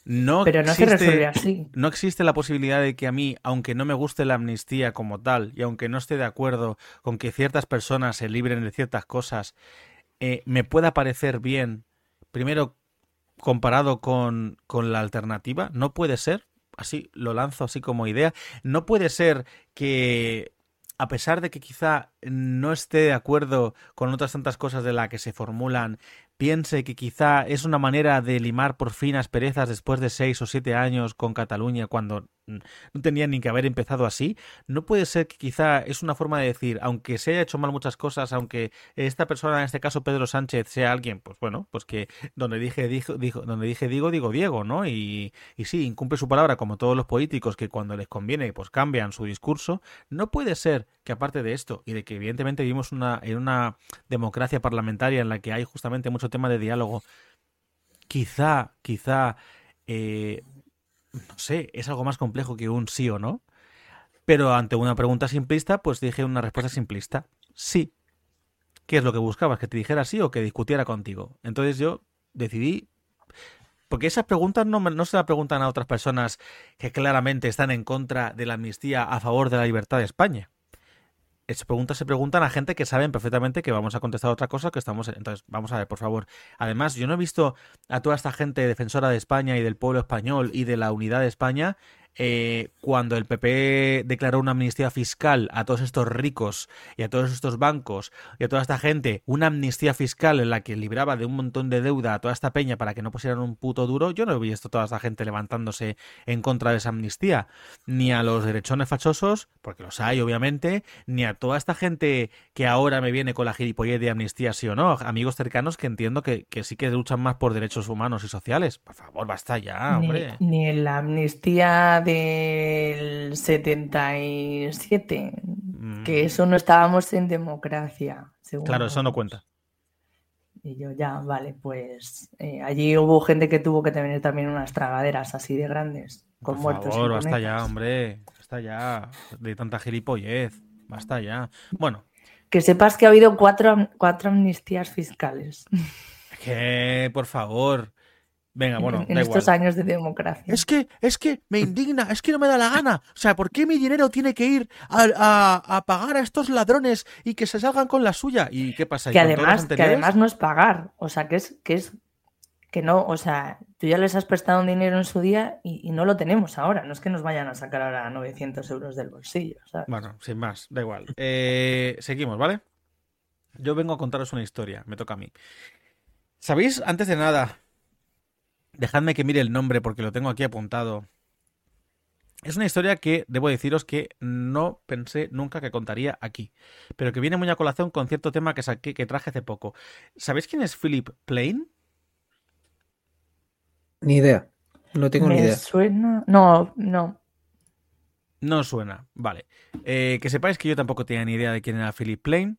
No Pero no existe, se resuelve así. No existe la posibilidad de que a mí, aunque no me guste la amnistía como tal, y aunque no esté de acuerdo con que ciertas personas se libren de ciertas cosas, eh, me pueda parecer bien, primero comparado con, con la alternativa. No puede ser, así lo lanzo así como idea, no puede ser que a pesar de que quizá no esté de acuerdo con otras tantas cosas de las que se formulan, piense que quizá es una manera de limar por fin asperezas después de seis o siete años con Cataluña cuando no tenían ni que haber empezado así. No puede ser que quizá es una forma de decir, aunque se haya hecho mal muchas cosas, aunque esta persona, en este caso Pedro Sánchez, sea alguien, pues bueno, pues que donde dije, dijo, dijo, donde dije digo, digo Diego, ¿no? Y, y sí, incumple su palabra como todos los políticos que cuando les conviene, pues cambian su discurso. No puede ser que aparte de esto, y de que evidentemente vivimos una, en una democracia parlamentaria en la que hay justamente mucho tema de diálogo, quizá, quizá eh, no sé, es algo más complejo que un sí o no. Pero ante una pregunta simplista, pues dije una respuesta simplista. Sí. ¿Qué es lo que buscabas? ¿Que te dijera sí o que discutiera contigo? Entonces yo decidí... Porque esas preguntas no, no se las preguntan a otras personas que claramente están en contra de la amnistía a favor de la libertad de España. Esas preguntas se preguntan a gente que saben perfectamente que vamos a contestar otra cosa que estamos. Entonces, vamos a ver, por favor. Además, yo no he visto a toda esta gente defensora de España y del pueblo español y de la unidad de España eh, cuando el PP declaró una amnistía fiscal a todos estos ricos y a todos estos bancos y a toda esta gente, una amnistía fiscal en la que libraba de un montón de deuda a toda esta peña para que no pusieran un puto duro, yo no he visto toda esta gente levantándose en contra de esa amnistía, ni a los derechones fachosos, porque los hay obviamente, ni a toda esta gente que ahora me viene con la gilipollez de amnistía sí o no, amigos cercanos que entiendo que, sí que luchan más por derechos humanos y sociales. Por favor, basta ya, hombre. Ni, ni en la amnistía del 77, que mm. eso no estábamos en democracia. Claro, eso no cuenta. Y yo ya, vale, pues eh, allí hubo gente que tuvo que tener también unas tragaderas así de grandes, con Por muertos. Favor, basta ya, hombre, basta ya, de tanta gilipollez, basta ya. Bueno. Que sepas que ha habido cuatro, cuatro amnistías fiscales. Que, por favor, Venga, bueno. En, estos años de democracia. Es que, es que me indigna, es que no me da la gana. O sea, ¿por qué mi dinero tiene que ir a, pagar a estos ladrones y que se salgan con la suya? ¿Y qué pasa? Que además, que además no es pagar. O sea, que es, que es que no, o sea, tú ya les has prestado un dinero en su día y, no lo tenemos ahora. No es que nos vayan a sacar ahora 900 euros del bolsillo. Bueno, sin más, da igual. Eh, seguimos, ¿vale? Yo vengo a contaros una historia, me toca a mí. ¿Sabéis, antes de nada, Dejadme que mire el nombre porque lo tengo aquí apuntado. Es una historia que debo deciros que no pensé nunca que contaría aquí, pero que viene muy a colación con cierto tema que saqué, que traje hace poco. ¿Sabéis quién es Philip Plain? Ni idea. No tengo ni idea. suena? No, no. No suena. Vale. Eh, que sepáis que yo tampoco tenía ni idea de quién era Philip Plain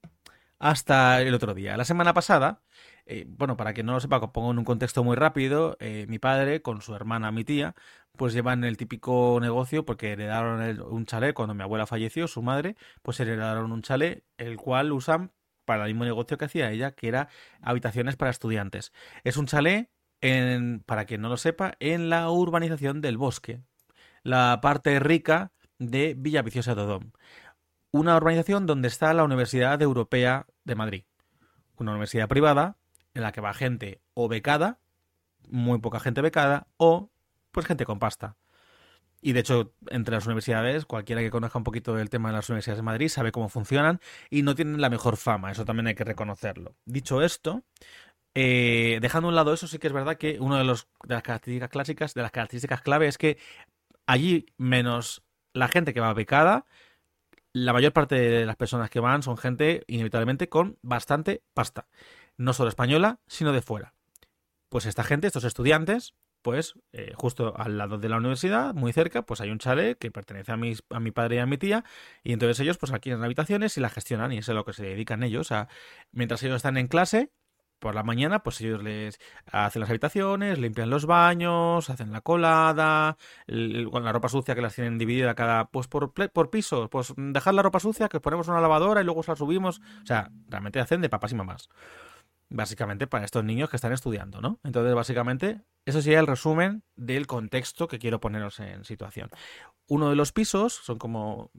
hasta el otro día. La semana pasada eh, bueno, para que no lo sepa, pongo en un contexto muy rápido, eh, mi padre con su hermana, mi tía, pues llevan el típico negocio porque heredaron un chalet cuando mi abuela falleció, su madre, pues heredaron un chalet, el cual usan para el mismo negocio que hacía ella, que era habitaciones para estudiantes. Es un chalet, para quien no lo sepa, en la urbanización del bosque, la parte rica de Villa Viciosa de Odón. Una urbanización donde está la Universidad Europea de Madrid. Una universidad privada en la que va gente o becada, muy poca gente becada, o pues gente con pasta. Y de hecho, entre las universidades, cualquiera que conozca un poquito del tema de las universidades de Madrid sabe cómo funcionan y no tienen la mejor fama, eso también hay que reconocerlo. Dicho esto, eh, dejando a un lado eso, sí que es verdad que una de, los, de las características clásicas, de las características clave es que allí, menos la gente que va becada, la mayor parte de las personas que van son gente inevitablemente con bastante pasta no solo española, sino de fuera. Pues esta gente, estos estudiantes, pues eh, justo al lado de la universidad, muy cerca, pues hay un chalet que pertenece a, mis, a mi padre y a mi tía, y entonces ellos pues alquilan habitaciones y la gestionan, y eso es a lo que se dedican ellos. a mientras ellos están en clase, por la mañana, pues ellos les hacen las habitaciones, limpian los baños, hacen la colada, con la ropa sucia que las tienen dividida cada, pues por, por pisos, pues dejar la ropa sucia, que ponemos una lavadora y luego se la subimos, o sea, realmente hacen de papás y mamás básicamente para estos niños que están estudiando, ¿no? Entonces, básicamente, eso sería el resumen del contexto que quiero poneros en situación. Uno de los pisos son como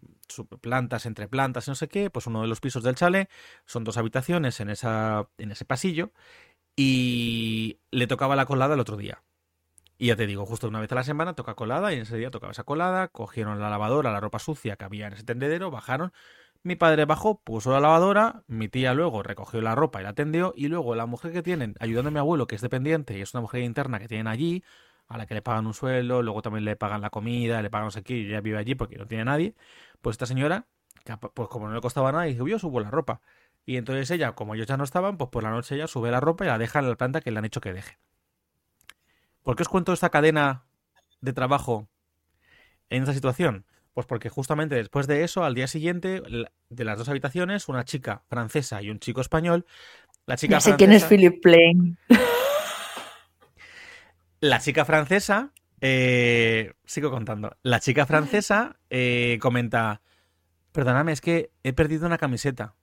plantas entre plantas y no sé qué, pues uno de los pisos del chale son dos habitaciones en, esa, en ese pasillo y le tocaba la colada el otro día. Y ya te digo, justo una vez a la semana toca colada y en ese día tocaba esa colada, cogieron la lavadora, la ropa sucia que había en ese tendedero, bajaron, mi padre bajó, puso la lavadora, mi tía luego recogió la ropa y la tendió, y luego la mujer que tienen, ayudando a mi abuelo, que es dependiente y es una mujer interna que tienen allí, a la que le pagan un sueldo, luego también le pagan la comida, le pagan no sé y ella vive allí porque no tiene nadie, pues esta señora, pues como no le costaba nada, dijo, yo subo la ropa. Y entonces ella, como ellos ya no estaban, pues por la noche ella sube la ropa y la deja en la planta que le han hecho que deje. ¿Por qué os cuento esta cadena de trabajo en esta situación? Pues porque justamente después de eso, al día siguiente, de las dos habitaciones, una chica francesa y un chico español. La chica ya sé quién es Philip Plain. La chica francesa, eh, sigo contando. La chica francesa eh, comenta: Perdóname, es que he perdido una camiseta.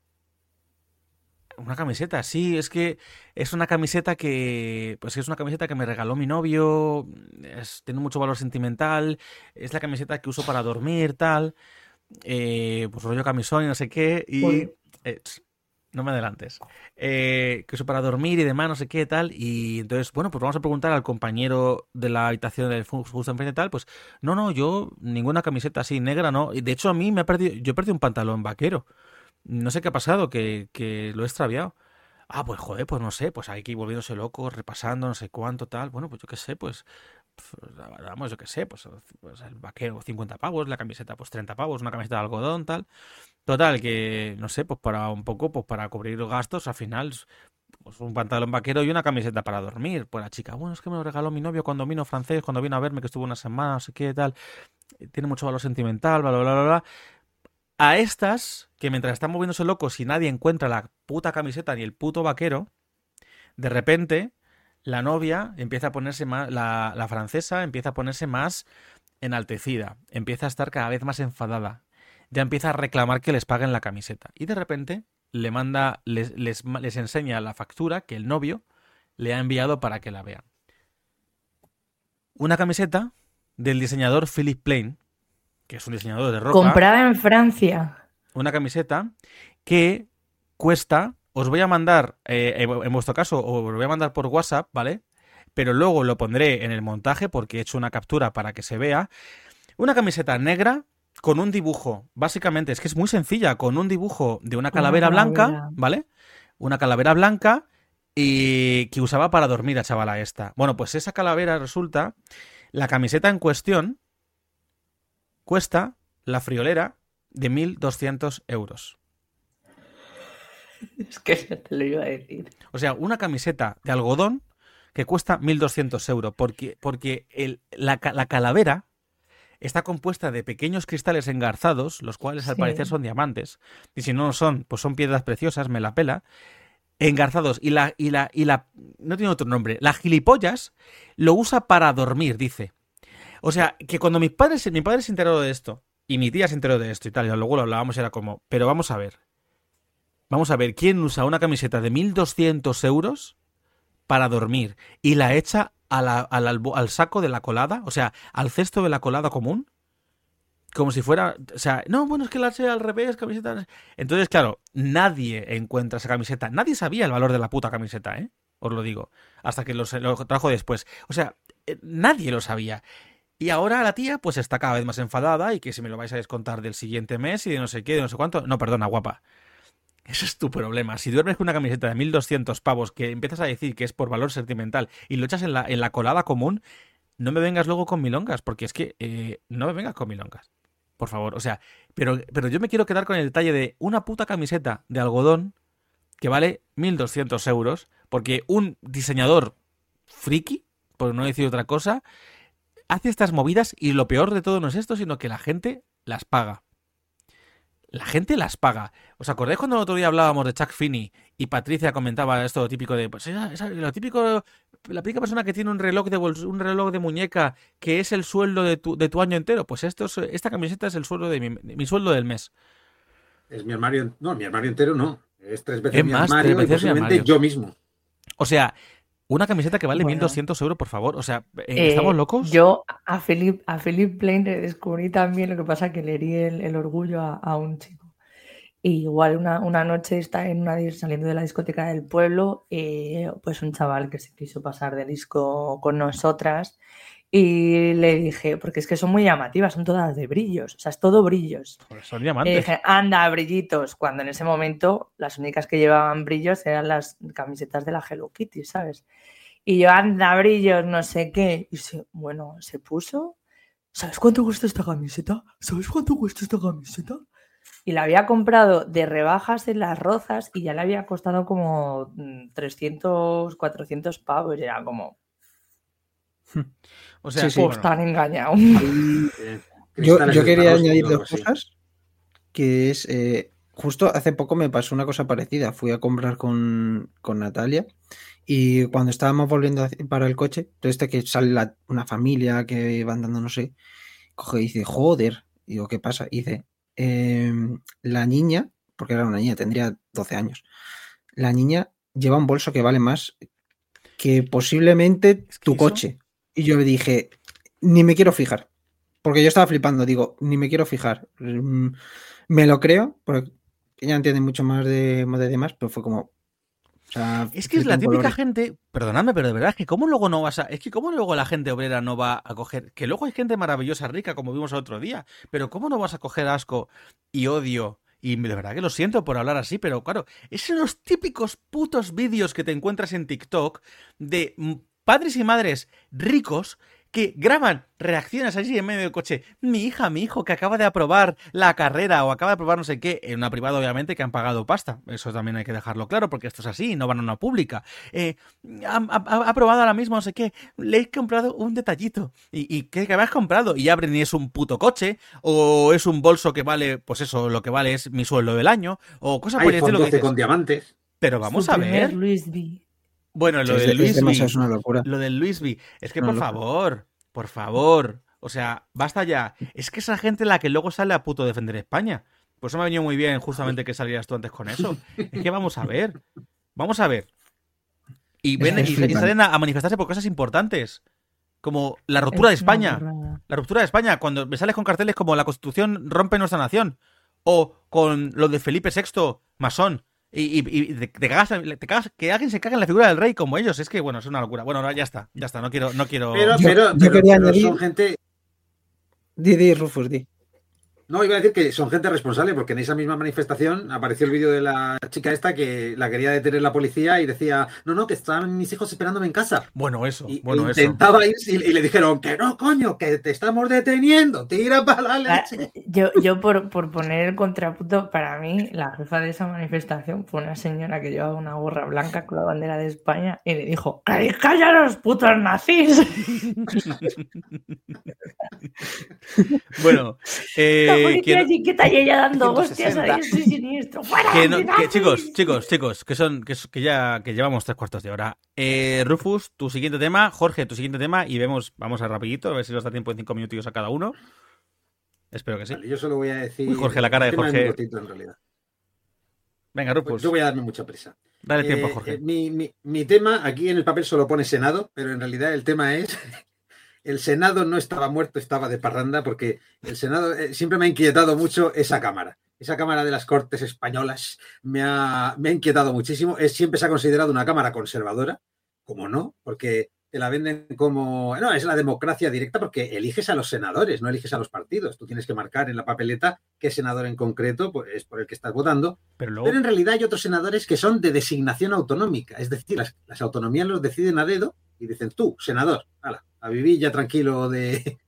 Una camiseta, sí, es que es una camiseta que. Pues es una camiseta que me regaló mi novio. tiene mucho valor sentimental. Es la camiseta que uso para dormir, tal. eh, pues rollo camisón y no sé qué, y... Eh, no me adelantes. Eh, que eso para dormir y demás, no sé qué tal. Y entonces, bueno, pues vamos a preguntar al compañero de la habitación del justo enfrente y tal. Pues, no, no, yo ninguna camiseta así negra, no. Y de hecho, a mí me ha perdido, yo he perdido un pantalón vaquero. No sé qué ha pasado, que, que lo he extraviado. Ah, pues joder, pues no sé, pues hay que ir volviéndose loco, repasando, no sé cuánto, tal. Bueno, pues yo qué sé, pues, vamos, yo qué sé, pues, pues el vaquero 50 pavos, la camiseta pues 30 pavos, una camiseta de algodón, tal. Total, que no sé, pues para un poco, pues para cubrir los gastos, al final, pues un pantalón vaquero y una camiseta para dormir. Pues la chica, bueno, es que me lo regaló mi novio cuando vino francés, cuando vino a verme, que estuvo una semana, no sé qué, tal. Tiene mucho valor sentimental, bla, bla, bla, bla. A estas, que mientras están moviéndose locos y nadie encuentra la puta camiseta ni el puto vaquero, de repente la novia empieza a ponerse más, la, francesa empieza a ponerse más enaltecida, empieza a estar cada vez más enfadada, ya empieza a reclamar que les paguen la camiseta. Y de repente le manda, les, les, les enseña la factura que el novio le ha enviado para que la vean. Una camiseta del diseñador Philip Plain, que es un diseñador de ropa. Comprada en Francia. Una camiseta que cuesta, os voy a mandar, eh, en vuestro caso, os lo voy a mandar por WhatsApp, ¿vale? Pero luego lo pondré en el montaje porque he hecho una captura para que se vea. Una camiseta negra con un dibujo, básicamente es que es muy sencilla, con un dibujo de una calavera, Una blanca. ¿vale? Una calavera blanca y que usaba para dormir la chavala esta. Bueno, pues esa calavera resulta, la camiseta en cuestión cuesta la friolera de 1.200 euros. Es que ya te lo iba a decir. O sea, una camiseta de algodón que cuesta 1.200 euros, porque, porque el- la, la calavera está compuesta de pequeños cristales engarzados, los cuales al Sí. parecer son diamantes, y si no lo son, pues son piedras preciosas, me la pela, engarzados, y la, y la, y la, no tiene otro nombre, la gilipollas lo usa para dormir, dice. O sea, que cuando mis padres, mi padre se enteró de esto, y mi tía se enteró de esto y tal, y luego lo hablábamos, y era como, pero vamos a ver, vamos a ver, ¿quién usa una camiseta de 1.200 euros para dormir y la echa a la- al, saco de la colada, o sea, al cesto de la colada común, como si fuera, o sea, no, bueno, es que la eché al revés, camiseta. Entonces, claro, nadie encuentra esa camiseta, nadie sabía el valor de la puta camiseta, ¿eh? Os lo digo, hasta que lo trajo después. O sea, eh, nadie lo sabía. Y ahora la tía, pues está cada vez más enfadada y que si me lo vais a descontar del siguiente mes y de no sé qué, de no sé cuánto. No, perdona, guapa. Ese es tu problema. Si duermes con una camiseta de 1200 pavos que empiezas a decir que es por valor sentimental y lo echas en la, en la colada común, no me vengas luego con milongas, porque es que eh, no me vengas con milongas. Por favor, o sea, pero, pero yo me quiero quedar con el detalle de una puta camiseta de algodón que vale 1200 euros, porque un diseñador friki, por no decir otra cosa, hace estas movidas y lo peor de todo no es esto, sino que la gente las paga. La gente las paga. ¿Os acordáis cuando el otro día hablábamos de Chuck Finney y Patricia comentaba esto típico de, pues esa- esa- lo típico, la típica persona que tiene un reloj de un reloj de muñeca que es el sueldo de tu, de tu año entero? Pues esto es- esta camiseta es el sueldo de mi, de mi sueldo del mes. Es mi armario. No, mi armario entero no. Es tres veces Es mi más, armario tres y veces mi armario. yo mismo. O sea, una camiseta que vale Bueno. 1.200 euros, por favor. O sea, ¿eh, Eh, ¿estamos locos? Yo a Philip, a Philip Plain le descubrí también lo que pasa que le herí el, el orgullo a, a un chico. Y igual una, una noche está en una saliendo de la discoteca del pueblo, eh, pues un chaval que se quiso pasar de disco con nosotras y le dije, porque es que son muy llamativas, son todas de brillos, o sea, es todo brillos. Pues son Y diamantes. dije, anda, brillitos, cuando en ese momento las únicas que llevaban brillos eran las camisetas de la Hello Kitty, ¿sabes? Y yo, anda, brillos, no sé qué. Y se, bueno, se puso. ¿Sabes cuánto cuesta esta camiseta? ¿Sabes cuánto cuesta esta camiseta? Y la había comprado de rebajas en las rozas y ya le había costado como mm, 300, 400 pavos. Y era como, O sea, Sí, sí. bueno, tan engañado. Eh, Yo, yo quería añadir dos cosas, que es, eh, justo hace poco me pasó una cosa parecida, fui a comprar con, con Natalia y cuando estábamos volviendo para el coche, todo este que sale la- una familia que va andando, no sé, coge y dice, joder, y digo, ¿qué pasa? Y dice, "Em, la niña, porque era una niña, tendría 12 años, la niña lleva un bolso que vale más que posiblemente Es que tu eso- coche. Y yo le dije, ni me quiero fijar, Porque yo estaba flipando, digo, ni me quiero fijar. Mm, Me lo creo, porque ella entiende mucho más de, de demás, pero fue como. o sea, Es que es la típica colores. gente, perdonadme, pero de verdad, es que cómo luego no vas a. Es que cómo luego la gente obrera no va a coger. Que luego hay gente maravillosa, rica, como vimos el otro día, pero cómo no vas a coger asco y odio. Y de verdad que lo siento por hablar así, pero claro, es en los típicos putos vídeos que te encuentras en TikTok de mm, padres y madres ricos que graban reacciones allí en medio del coche. Mi hija, mi hijo, que acaba de aprobar la carrera o acaba de aprobar no sé qué, en una privada obviamente que han pagado pasta. Eso también hay que dejarlo claro porque esto es así, no van a una pública. Eh, ha, ha- ha aprobado ahora mismo no sé qué, le he comprado un detallito. ¿Y, y qué, me has comprado? Y abren y es un puto coche o es un bolso que vale, pues eso, lo que vale es mi sueldo del año o cosas por el estilo que 12 dices. con diamantes. Pero vamos Su a ver. Luis V. Bueno, lo Es, del es Luis es una locura. Lo del Luis V. Es que, por favor, por favor. O sea, basta ya. Es que esa gente la que luego sale a puto defender España. Por eso me ha venido muy bien justamente que salieras tú antes con eso. Es que vamos a ver. Vamos a ver. Y, ven, y- y salen a, a manifestarse por cosas importantes. Como la ruptura de Es España. La ruptura de España. Cuando me sales con carteles como la Constitución rompe nuestra nación. O con lo de Felipe VI, masón. Y, y- y te, te cagas, te cagas- que alguien se caga en la figura del rey como ellos. Es que, bueno, es una locura. Bueno, ya está, ya está. No quiero, no quiero. Pero, Yo- pero, yo pero- quería pero añadir- son gente. Di, di, Rufus, di. No, iba a decir que son gente responsable, porque en esa misma manifestación apareció el vídeo de la chica esta que la quería detener la policía y decía, no, no, que estaban mis hijos esperándome en casa. Bueno, eso, Y bueno, eso. intentaba ir y, y le dijeron que no, coño, que te estamos deteniendo, tira para la leche. Yo, yo por, por poner el contrapunto, para mí, la jefa de esa manifestación fue una señora que llevaba una gorra blanca con la bandera de España y le dijo, "¡Ay, ¡Cállalos, putos nazis! Bueno, eh, allí ella dando 160. hostias ahí, estoy siniestro. ¡Fuera, que no- que- nazis! chicos, chicos, chicos, que son, que, que ya que llevamos tres cuartos de hora. Eh, Rufus, tu siguiente tema, Jorge, tu siguiente tema, y vemos, vamos a rapidito, a ver si nos da tiempo en cinco minutillos a cada uno. Espero que sí. Vale, yo solo voy a decir. Uy, Jorge, la cara de Jorge. en realidad. Venga, Pues Rufus, yo voy a darme mucha prisa. dale tiempo, Eh, Jorge. eh, mi, mi- mi tema, aquí en el papel solo pone Senado, pero en realidad el tema es. El Senado no estaba muerto, estaba de parranda, porque el Senado eh, siempre me ha inquietado mucho esa Cámara. Esa Cámara de las Cortes Españolas me ha, me ha inquietado muchísimo. Es, siempre se ha considerado una Cámara conservadora, como no, porque te la venden como. No, es la democracia directa porque eliges a los senadores, no eliges a los partidos. Tú tienes que marcar en la papeleta qué senador en concreto pues, es por el que estás votando. Pero luego, Pero en realidad hay otros senadores que son de designación autonómica, es decir, las, las autonomías los deciden a dedo y dicen tú, senador, ala, a vivir ya tranquilo de,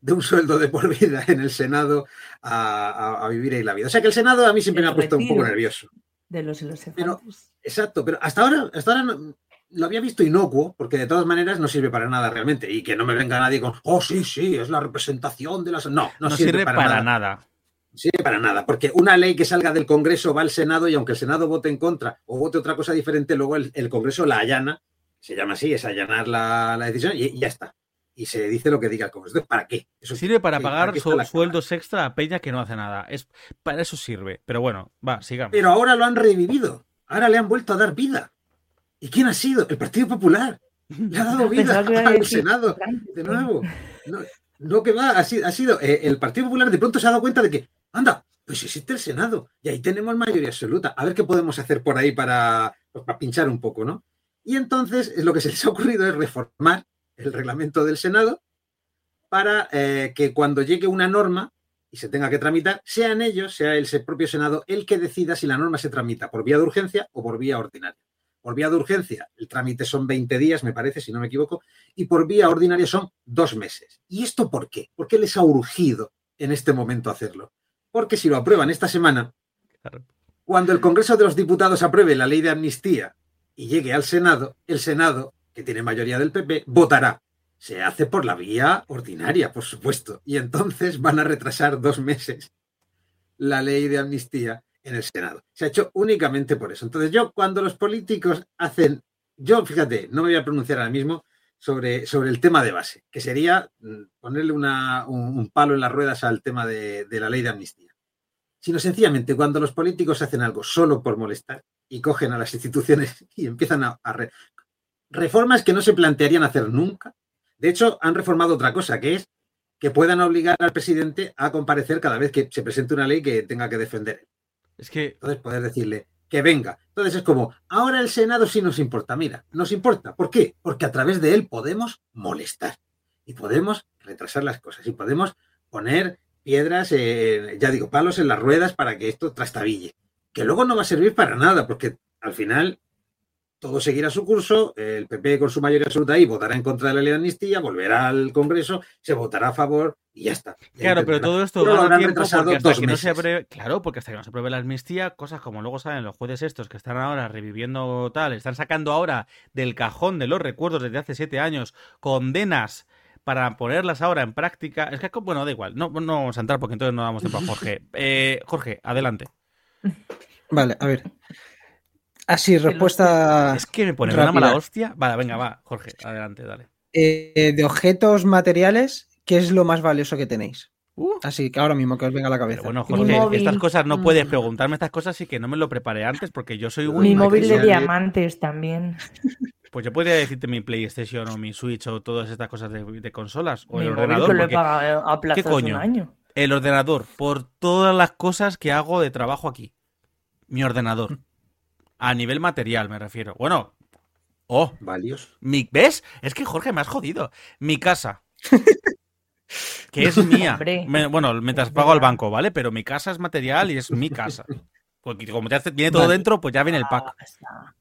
de un sueldo de por vida en el Senado a, a- a vivir ahí la vida. O sea que el Senado a mí siempre me ha puesto un poco nervioso. De los y los Pero-. Exacto, pero hasta ahora, hasta ahora no- lo había visto inocuo, porque de todas maneras no sirve para nada realmente. Y que no me venga nadie con, oh, sí, sí, es la representación de las... No, no, no, sirve, para, nada. nada. sirve para nada, porque una ley que salga del Congreso va al Senado y aunque el Senado vote en contra o vote otra cosa diferente, luego el, el Congreso la allana, se llama así, es allanar la, la decisión y, y ya está. Y se dice lo que diga el Congreso. ¿para qué? Eso Sirve para ¿para pagar su- la sueldos extra a Peña que no hace nada. Es, para eso sirve. Pero bueno, va, sigamos. Pero ahora lo han revivido, ahora le han vuelto a dar vida. ¿Y quién ha sido? El Partido Popular. Le ha dado vida al Senado. De nuevo. No, no que va, ha sido, ha sido eh, el Partido Popular de pronto se ha dado cuenta de que, anda, pues existe el Senado y ahí tenemos mayoría absoluta. A ver qué podemos hacer por ahí para, pues, para pinchar un poco, ¿no? Y entonces lo que se les ha ocurrido es reformar el reglamento del Senado para eh, que cuando llegue una norma y se tenga que tramitar, sean ellos, sea el propio Senado, el que decida si la norma se tramita por vía de urgencia o por vía ordinaria. Por vía de urgencia, el trámite son 20 días, me parece, si no me equivoco, y por vía ordinaria son dos meses. ¿Y esto por qué? ¿Por qué les ha urgido en este momento hacerlo? Porque si lo aprueban esta semana, cuando el Congreso de los Diputados apruebe la ley de amnistía y llegue al Senado, el Senado, que tiene mayoría del PP, votará. Se hace por la vía ordinaria, por supuesto. Y entonces van a retrasar dos meses la ley de amnistía en el Senado. Se ha hecho únicamente por eso. Entonces yo, cuando los políticos hacen, yo fíjate, no me voy a pronunciar ahora mismo sobre, sobre el tema de base, que sería mm, ponerle un, palo en las ruedas al tema de la ley de amnistía, sino sencillamente cuando los políticos hacen algo solo por molestar y cogen a las instituciones y empiezan a, a re- reformas que no se plantearían hacer nunca. De hecho, han reformado otra cosa, que es que puedan obligar al presidente a comparecer cada vez que se presente una ley que tenga que defender. Es que. Entonces, poder decirle que venga. Entonces es como, ahora el Senado sí nos importa. Mira, nos importa. ¿Por qué? Porque a través de él podemos molestar y podemos retrasar las cosas y podemos poner piedras, eh, ya digo, palos en las ruedas para que esto trastabille. Que luego no va a servir para nada, porque al final todo seguirá su curso, el PP con su mayoría absoluta ahí votará en contra de la ley de amnistía, volverá al Congreso, se votará a favor y ya está. claro, pero todo esto va a tiempo porque hasta que no se apruebe, claro, porque hasta que no se apruebe la amnistía, cosas como luego saben los jueces estos que están ahora reviviendo tal, están sacando ahora del cajón de los recuerdos desde hace siete años condenas para ponerlas ahora en práctica. Es que, bueno, da igual, no, no vamos a entrar porque entonces no damos tiempo a Jorge. Eh, Jorge, adelante. Vale, a ver. Así, respuesta. Es que me pone una mala hostia. Vale, venga, va, Jorge, adelante, dale. Eh, de objetos materiales, ¿qué es lo más valioso que tenéis? Uh. Así que ahora mismo que os venga a la cabeza. bueno, Jorge, estas cosas no puedes mm. preguntarme estas cosas y que no me lo preparé antes porque yo soy un. Mi móvil de diamantes también. Pues yo podría decirte mi PlayStation o mi Switch o todas estas cosas de, consolas o el ordenador. Porque... a ¿Qué coño? año. El ordenador, por todas las cosas que hago de trabajo aquí. Mi ordenador. A nivel material, me refiero. Bueno. Oh. Valios. Mi, ¿Ves? Es que Jorge me has jodido. Mi casa. que es mía. bueno, mientras pago al banco, ¿vale? Pero mi casa es material y es mi casa. Porque como ya viene todo dentro, pues ya viene el pack. Ah,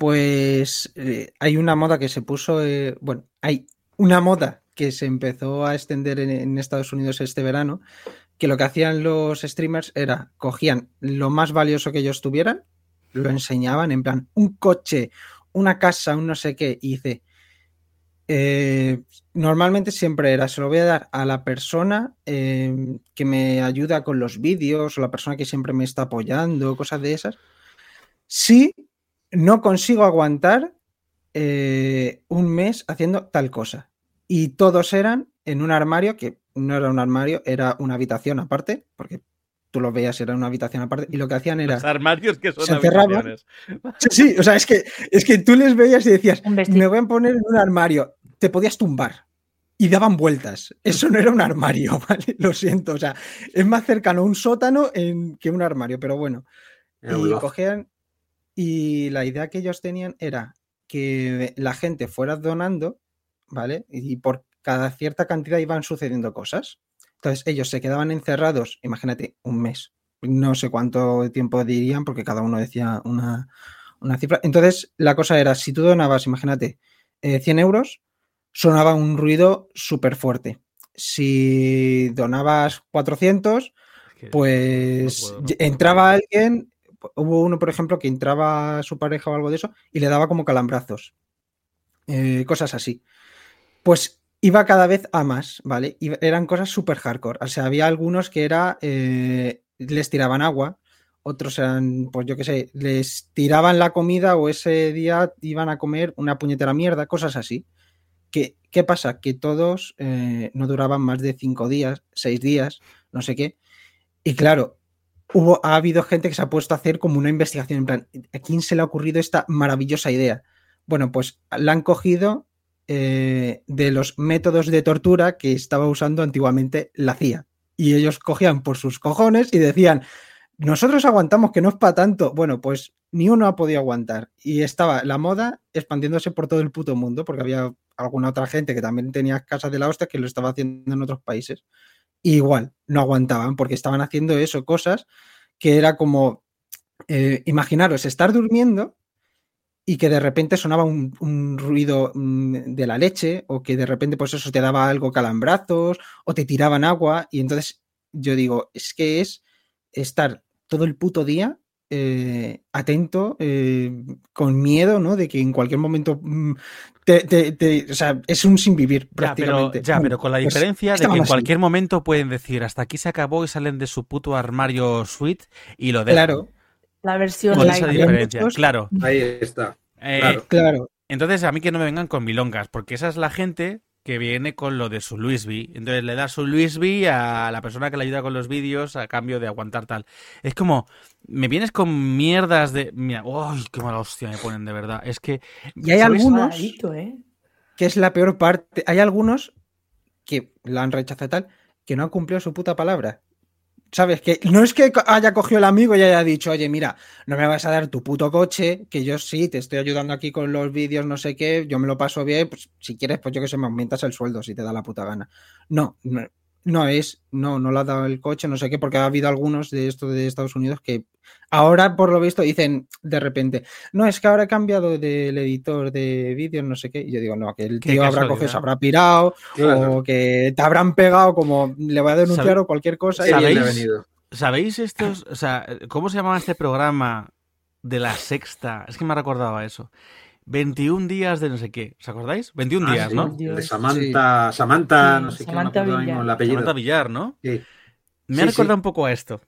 pues eh, hay una moda que se puso, eh, bueno, hay una moda que se empezó a extender en, Estados Unidos este verano, que lo que hacían los streamers era, cogían lo más valioso que ellos tuvieran, lo enseñaban en plan, un coche, una casa, un no sé qué, y dice, eh, normalmente siempre era, se lo voy a dar a la persona que me ayuda con los vídeos o la persona que siempre me está apoyando, cosas de esas. Sí, no consigo aguantar eh, un mes haciendo tal cosa. Y todos eran en un armario, que no era un armario, era una habitación aparte, porque tú lo veías, era una habitación aparte, y lo que hacían era... Los armarios que son habitaciones. Sí, o sea, es que, es que tú les veías y decías, me voy a poner en un armario, te podías tumbar. Y daban vueltas. Eso no era un armario, ¿vale? Lo siento. O sea, es más cercano a un sótano que un armario, pero bueno. y cogían, y la idea que ellos tenían era que la gente fuera donando, ¿vale? Y por cada cierta cantidad iban sucediendo cosas. Entonces ellos se quedaban encerrados, imagínate, un mes. No sé cuánto tiempo dirían porque cada uno decía una, cifra. Entonces la cosa era, si tú donabas, imagínate, 100 eh, euros, sonaba un ruido súper fuerte. Si donabas 400, pues entraba alguien hubo uno, por ejemplo, que entraba su pareja o algo de eso y le daba como calambrazos. Eh, cosas así. Pues iba cada vez a más, ¿vale? Y eran cosas súper hardcore. O sea, había algunos que era. Eh, les tiraban agua, otros eran, pues yo qué sé, les tiraban la comida o ese día iban a comer una puñetera mierda, cosas así. ¿Qué, qué pasa? Que todos eh, no duraban más de cinco días, seis días, no sé qué. Y claro, hubo, ha habido gente que se ha puesto a hacer como una investigación en plan, ¿a quién se le ha ocurrido esta maravillosa idea? Bueno, pues la han cogido eh, de los métodos de tortura que estaba usando antiguamente la CIA. Y ellos cogían por sus cojones y decían, nosotros aguantamos que no es para tanto. Bueno, pues ni uno ha podido aguantar. Y estaba la moda expandiéndose por todo el puto mundo, porque había alguna otra gente que también tenía casas de la hostia que lo estaba haciendo en otros países igual, no aguantaban porque estaban haciendo eso, cosas que era como, eh, imaginaros, estar durmiendo y que de repente sonaba un, ruido mm, de la leche o que de repente pues eso te daba algo calambrazos o te tiraban agua y entonces yo digo, es que es estar todo el puto día eh, atento, eh, con miedo, ¿no? De que en cualquier momento mm, te, o sea, es un sin vivir prácticamente. Ya, pero, con la pues diferencia de que en cualquier momento pueden decir hasta aquí se acabó y salen de su puto armario suite y lo dejan. Claro. La versión con esa diferencia, claro. Ahí está. Eh, claro. Entonces, a mí que no me vengan con milongas, porque esa es la gente que viene con lo de su Luis V. Entonces le da su Luis V a la persona que le ayuda con los vídeos a cambio de aguantar tal. Es como, me vienes con mierdas de... Mira, ¡Uy, qué mala hostia me ponen de verdad! Es que... Y hay algunos... ¿eh? Que es la peor parte. Hay algunos que la han rechazado y tal, que no han cumplido su puta palabra. ¿Sabes? Que no es que haya cogido el amigo y haya dicho, oye, mira, no me vas a dar tu puto coche, que yo sí, te estoy ayudando aquí con los vídeos, no sé qué, yo me lo paso bien, pues si quieres, pues yo que sé, me aumentas el sueldo si te da la puta gana. No, no, no es, no, no le ha dado el coche, no sé qué, porque ha habido algunos de esto de Estados Unidos que ahora, por lo visto, dicen de repente, no, es que ahora he cambiado del editor de vídeos, no sé qué. Y yo digo, no, que el tío habrá cogido, se habrá pirado, Claro. o que te habrán pegado como le voy a denunciar ¿Sabe- o cualquier cosa. Qué y- ¿Sabéis? venido. ¿Sabéis estos? O sea, ¿cómo se llamaba este programa de la sexta? Es que me recordaba eso. 21 días de no sé qué. ¿Os acordáis? 21 Ah, días, sí, ¿no? De. Samantha, Samantha, Sí, no sé qué, Samantha ahora mismo Villar. el apellido. Samantha Villar, ¿no? Sí. Me Sí, ha recordado sí. un poco a esto.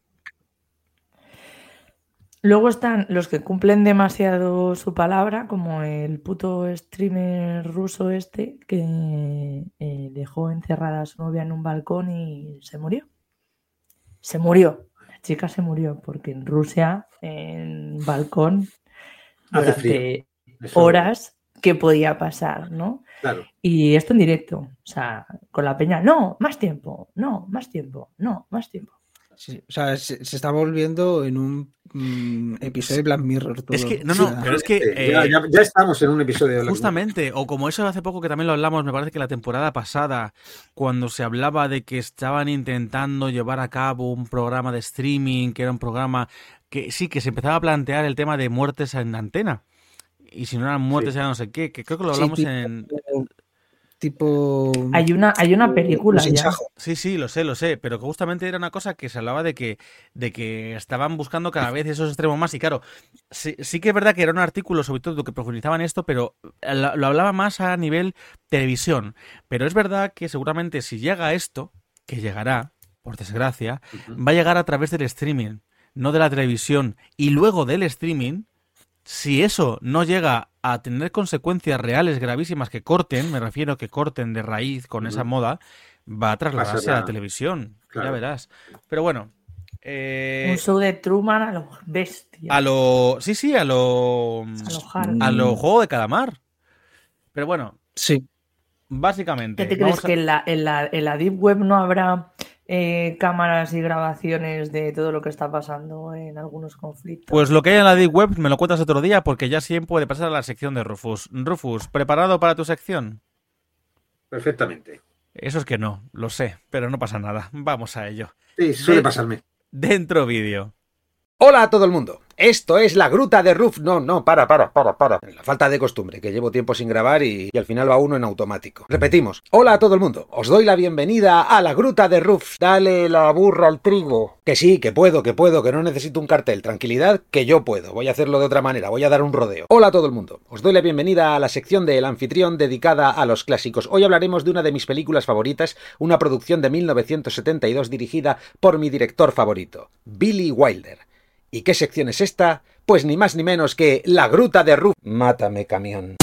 Luego están los que cumplen demasiado su palabra, como el puto streamer ruso este que eh, dejó encerrada a su novia en un balcón y se murió. Se murió. La chica se murió porque en Rusia, en balcón, Hace durante Eso- horas, ¿qué podía pasar, no? Claro. Y esto en directo, o sea, con la peña, no, más tiempo, no, más tiempo, no, más tiempo. Sí, o sea, se, se está volviendo en un mm, episodio de Black Mirror. todo. Es que, no, no, pero es que. Eh, ya, eh, ya- ya estamos en un episodio de Black Mirror. Justamente, o como eso hace poco que también lo hablamos, me parece que la temporada pasada, cuando se hablaba de que estaban intentando llevar a cabo un programa de streaming, que era un programa que sí, que se empezaba a plantear el tema de muertes en antena. Y si no eran muertes, Sí. era no sé qué, que creo que lo Sí, hablamos tipo- en... tipo. Hay una, hay una película Los ya. Sí, sí, lo sé, lo sé, pero que justamente era una cosa que se hablaba de que, de que estaban buscando cada vez esos extremos más. Y claro, sí, sí que es verdad que era un artículo sobre todo que profundizaban esto, pero lo, lo hablaba más a nivel televisión. Pero es verdad que seguramente si llega esto, que llegará, por desgracia, va a llegar a través del streaming, no de la televisión. Y luego del streaming, si eso no llega a tener consecuencias reales gravísimas que corten, me refiero que corten de raíz con esa moda, va a trasladarse a la televisión. Ya verás. Pero bueno. eh, Un show de Truman a lo bestia. a lo. Sí, sí, a lo. A lo hard. A lo juego de calamar. Pero bueno, Sí. básicamente. ¿Qué te crees a- que en la, en, la, en la Deep Web no habrá eh, cámaras y grabaciones de todo lo que está pasando en algunos conflictos? Pues lo que hay en la Deep Web me lo cuentas otro día porque ya siempre puede pasar a la sección de Rufus. Rufus, ¿preparado para tu sección? Perfectamente. Eso es que no, lo sé, pero no pasa nada. Vamos a ello. Sí, suele De- pasarme. Dentro vídeo. Hola a todo el mundo. Esto es la gruta de Ruf. No, no, para, para, para, para. La falta de costumbre, que llevo tiempo sin grabar y, al final va uno en automático. Repetimos. Hola a todo el mundo. Os doy la bienvenida a la gruta de Ruf. Dale la burra al trigo. Que sí, que puedo, que puedo, que no necesito un cartel. Tranquilidad, que yo puedo. Voy a hacerlo de otra manera. Voy a dar un rodeo. Hola a todo el mundo. Os doy la bienvenida a la sección del anfitrión dedicada a los clásicos. Hoy hablaremos de una de mis películas favoritas, una producción de 1972 dirigida por mi director favorito, Billy Wilder. ¿Y qué sección es esta? Pues ni más ni menos que La Gruta de Ruf. Mátame, camión.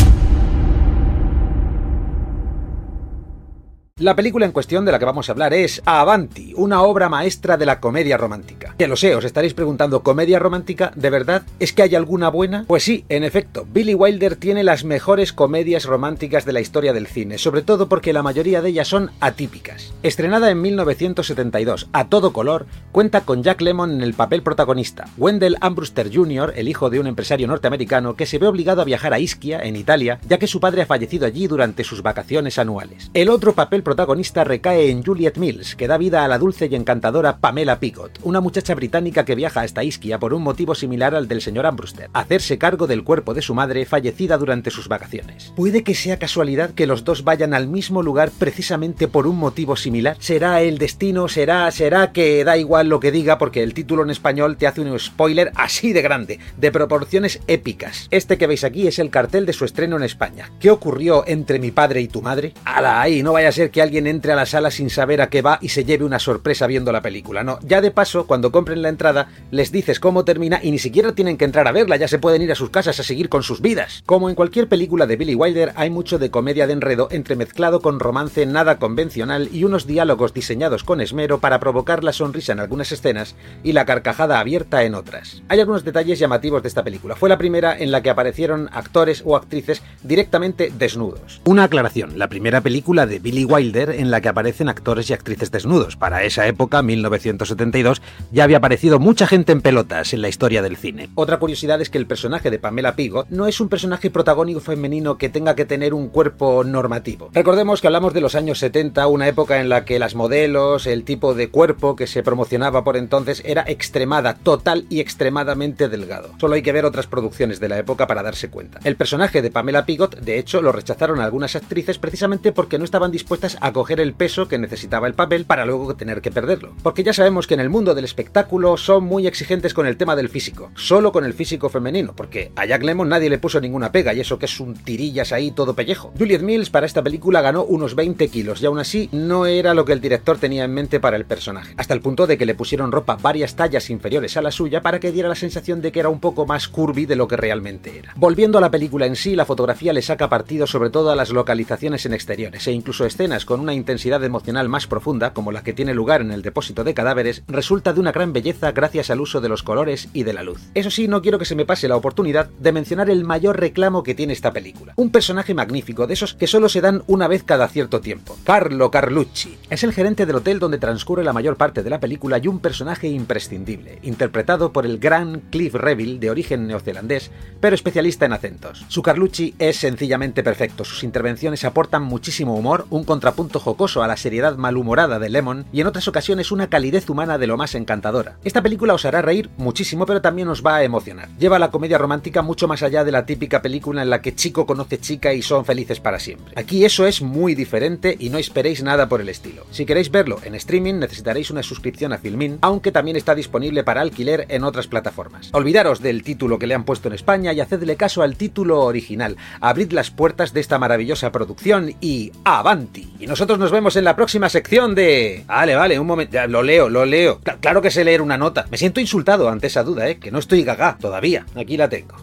La película en cuestión de la que vamos a hablar es Avanti, una obra maestra de la comedia romántica. Que lo sé, os estaréis preguntando, ¿comedia romántica? ¿De verdad? ¿Es que hay alguna buena? Pues sí, en efecto, Billy Wilder tiene las mejores comedias románticas de la historia del cine, sobre todo porque la mayoría de ellas son atípicas. Estrenada en 1972, a todo color, cuenta con Jack Lemmon en el papel protagonista, Wendell Ambruster Jr., el hijo de un empresario norteamericano que se ve obligado a viajar a Ischia, en Italia, ya que su padre ha fallecido allí durante sus vacaciones anuales. El otro papel protagonista recae en Juliet Mills, que da vida a la dulce y encantadora Pamela Pigot, una muchacha británica que viaja hasta Ischia por un motivo similar al del señor Ambruster, hacerse cargo del cuerpo de su madre fallecida durante sus vacaciones. Puede que sea casualidad que los dos vayan al mismo lugar precisamente por un motivo similar. ¿Será el destino? ¿Será, será que da igual lo que diga porque el título en español te hace un spoiler así de grande, de proporciones épicas? Este que veis aquí es el cartel de su estreno en España. ¿Qué ocurrió entre mi padre y tu madre? ¡Hala ahí! No vaya a ser que alguien entre a la sala sin saber a qué va y se lleve una sorpresa viendo la película. No, ya de paso, cuando compren la entrada, les dices cómo termina y ni siquiera tienen que entrar a verla, ya se pueden ir a sus casas a seguir con sus vidas. Como en cualquier película de Billy Wilder, hay mucho de comedia de enredo entremezclado con romance nada convencional y unos diálogos diseñados con esmero para provocar la sonrisa en algunas escenas y la carcajada abierta en otras. Hay algunos detalles llamativos de esta película. Fue la primera en la que aparecieron actores o actrices directamente desnudos. Una aclaración, la primera película de Billy Wilder En la que aparecen actores y actrices desnudos. Para esa época, 1972, ya había aparecido mucha gente en pelotas en la historia del cine. Otra curiosidad es que el personaje de Pamela Pigot no es un personaje protagónico femenino que tenga que tener un cuerpo normativo. Recordemos que hablamos de los años 70, una época en la que las modelos, el tipo de cuerpo que se promocionaba por entonces era extremada, total y extremadamente delgado. Solo hay que ver otras producciones de la época para darse cuenta. El personaje de Pamela Pigot, de hecho, lo rechazaron algunas actrices precisamente porque no estaban dispuestas a coger el peso que necesitaba el papel para luego tener que perderlo. Porque ya sabemos que en el mundo del espectáculo son muy exigentes con el tema del físico, solo con el físico femenino, porque a Jack Lemmon nadie le puso ninguna pega y eso que es un tirillas ahí todo pellejo. Juliet Mills para esta película ganó unos 20 kilos y aún así no era lo que el director tenía en mente para el personaje, hasta el punto de que le pusieron ropa varias tallas inferiores a la suya para que diera la sensación de que era un poco más curvy de lo que realmente era. Volviendo a la película en sí, la fotografía le saca partido sobre todo a las localizaciones en exteriores e incluso escenas con una intensidad emocional más profunda, como la que tiene lugar en el depósito de cadáveres, resulta de una gran belleza gracias al uso de los colores y de la luz. Eso sí, no quiero que se me pase la oportunidad de mencionar el mayor reclamo que tiene esta película. Un personaje magnífico, de esos que solo se dan una vez cada cierto tiempo. Carlo Carlucci. Es el gerente del hotel donde transcurre la mayor parte de la película y un personaje imprescindible, interpretado por el gran Cliff Reville de origen neozelandés, pero especialista en acentos. Su Carlucci es sencillamente perfecto, sus intervenciones aportan muchísimo humor, un contrapunto jocoso a la seriedad malhumorada de Lemon y en otras ocasiones una calidez humana de lo más encantadora. Esta película os hará reír muchísimo, pero también os va a emocionar. Lleva la comedia romántica mucho más allá de la típica película en la que chico conoce chica y son felices para siempre. Aquí eso es muy diferente y no esperéis nada por el estilo. Si queréis verlo en streaming necesitaréis una suscripción a Filmin, aunque también está disponible para alquiler en otras plataformas. Olvidaros del título que le han puesto en España y hacedle caso al título original. Abrid las puertas de esta maravillosa producción y ¡Avanti! Y nosotros nos vemos en la próxima sección de... Vale, vale, un momento. Lo leo, lo leo. claro que sé leer una nota. Me siento insultado ante esa duda, ¿eh? Que no estoy gaga todavía. Aquí la tengo.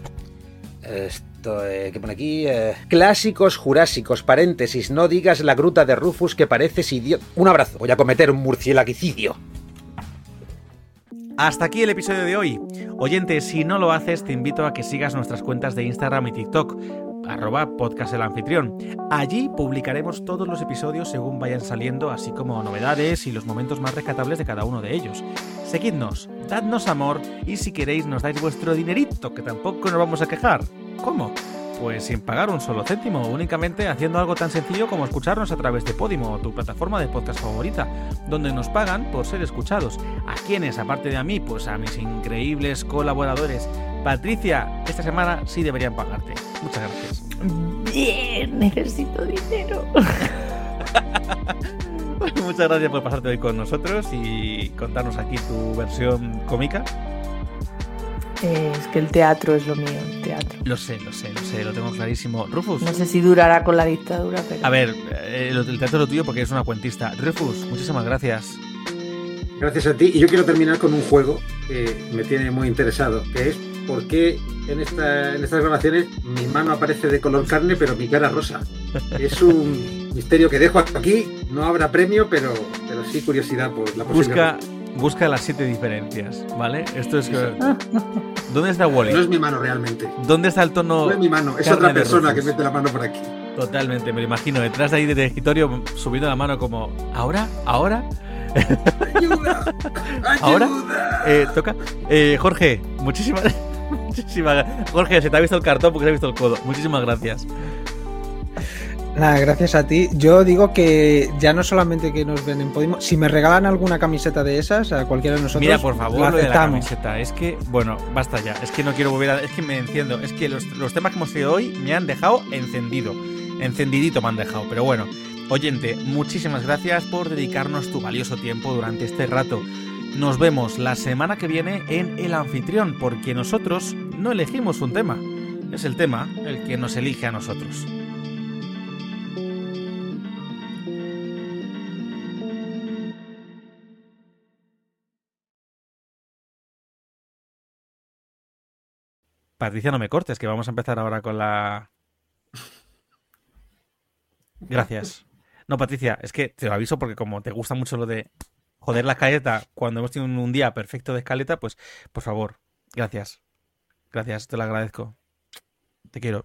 Esto eh, que pone aquí. Eh, clásicos jurásicos, paréntesis. No digas la gruta de Rufus que pareces idiota. Un abrazo. Voy a cometer un murcielaguicidio. Hasta aquí el episodio de hoy. Oyente, si no lo haces, te invito a que sigas nuestras cuentas de Instagram y TikTok arroba podcast el anfitrión. Allí publicaremos todos los episodios según vayan saliendo, así como novedades y los momentos más rescatables de cada uno de ellos. Seguidnos, dadnos amor y si queréis nos dais vuestro dinerito, que tampoco nos vamos a quejar. ¿Cómo? Pues sin pagar un solo céntimo, únicamente haciendo algo tan sencillo como escucharnos a través de Podimo, tu plataforma de podcast favorita, donde nos pagan por ser escuchados. A quienes, aparte de a mí, pues a mis increíbles colaboradores. Patricia, esta semana sí deberían pagarte. Muchas gracias. Bien, necesito dinero. Muchas gracias por pasarte hoy con nosotros y contarnos aquí tu versión cómica. Es que el teatro es lo mío, el teatro. Lo sé, lo sé, lo sé, lo tengo clarísimo. Rufus. No sé si durará con la dictadura, pero. A ver, eh, el teatro es lo tuyo porque eres una cuentista. Rufus, muchísimas gracias. Gracias a ti. Y yo quiero terminar con un juego que me tiene muy interesado, que es por qué en, esta, en estas grabaciones mi mano aparece de color carne, pero mi cara rosa. Es un misterio que dejo aquí. No habrá premio, pero, pero sí curiosidad por la Busca, busca las siete diferencias, ¿vale? Esto es. ¿Dónde está Wally? No es mi mano realmente. ¿Dónde está el tono? No es mi mano, es otra persona que mete la mano por aquí. Totalmente, me lo imagino, detrás de ahí del escritorio subiendo la mano como, ¿ahora? ¿Ahora? ¡Ayuda! ¿Ahora? Eh, toca. Eh, Jorge, muchísimas, muchísimas Jorge, se te ha visto el cartón porque se ha visto el codo. Muchísimas gracias. Nada, gracias a ti. Yo digo que ya no solamente que nos ven en Podimo, si me regalan alguna camiseta de esas a cualquiera de nosotros. Mira, por favor, lo de la camiseta. Es que, bueno, basta ya. Es que no quiero volver a. Es que me enciendo. Es que los, los temas que hemos tenido hoy me han dejado encendido. Encendidito me han dejado. Pero bueno, oyente, muchísimas gracias por dedicarnos tu valioso tiempo durante este rato. Nos vemos la semana que viene en El Anfitrión, porque nosotros no elegimos un tema. Es el tema el que nos elige a nosotros. Patricia, no me cortes, que vamos a empezar ahora con la... Gracias. No, Patricia, es que te lo aviso porque como te gusta mucho lo de joder la escaleta cuando hemos tenido un día perfecto de escaleta, pues por favor, gracias. Gracias, te lo agradezco. Te quiero.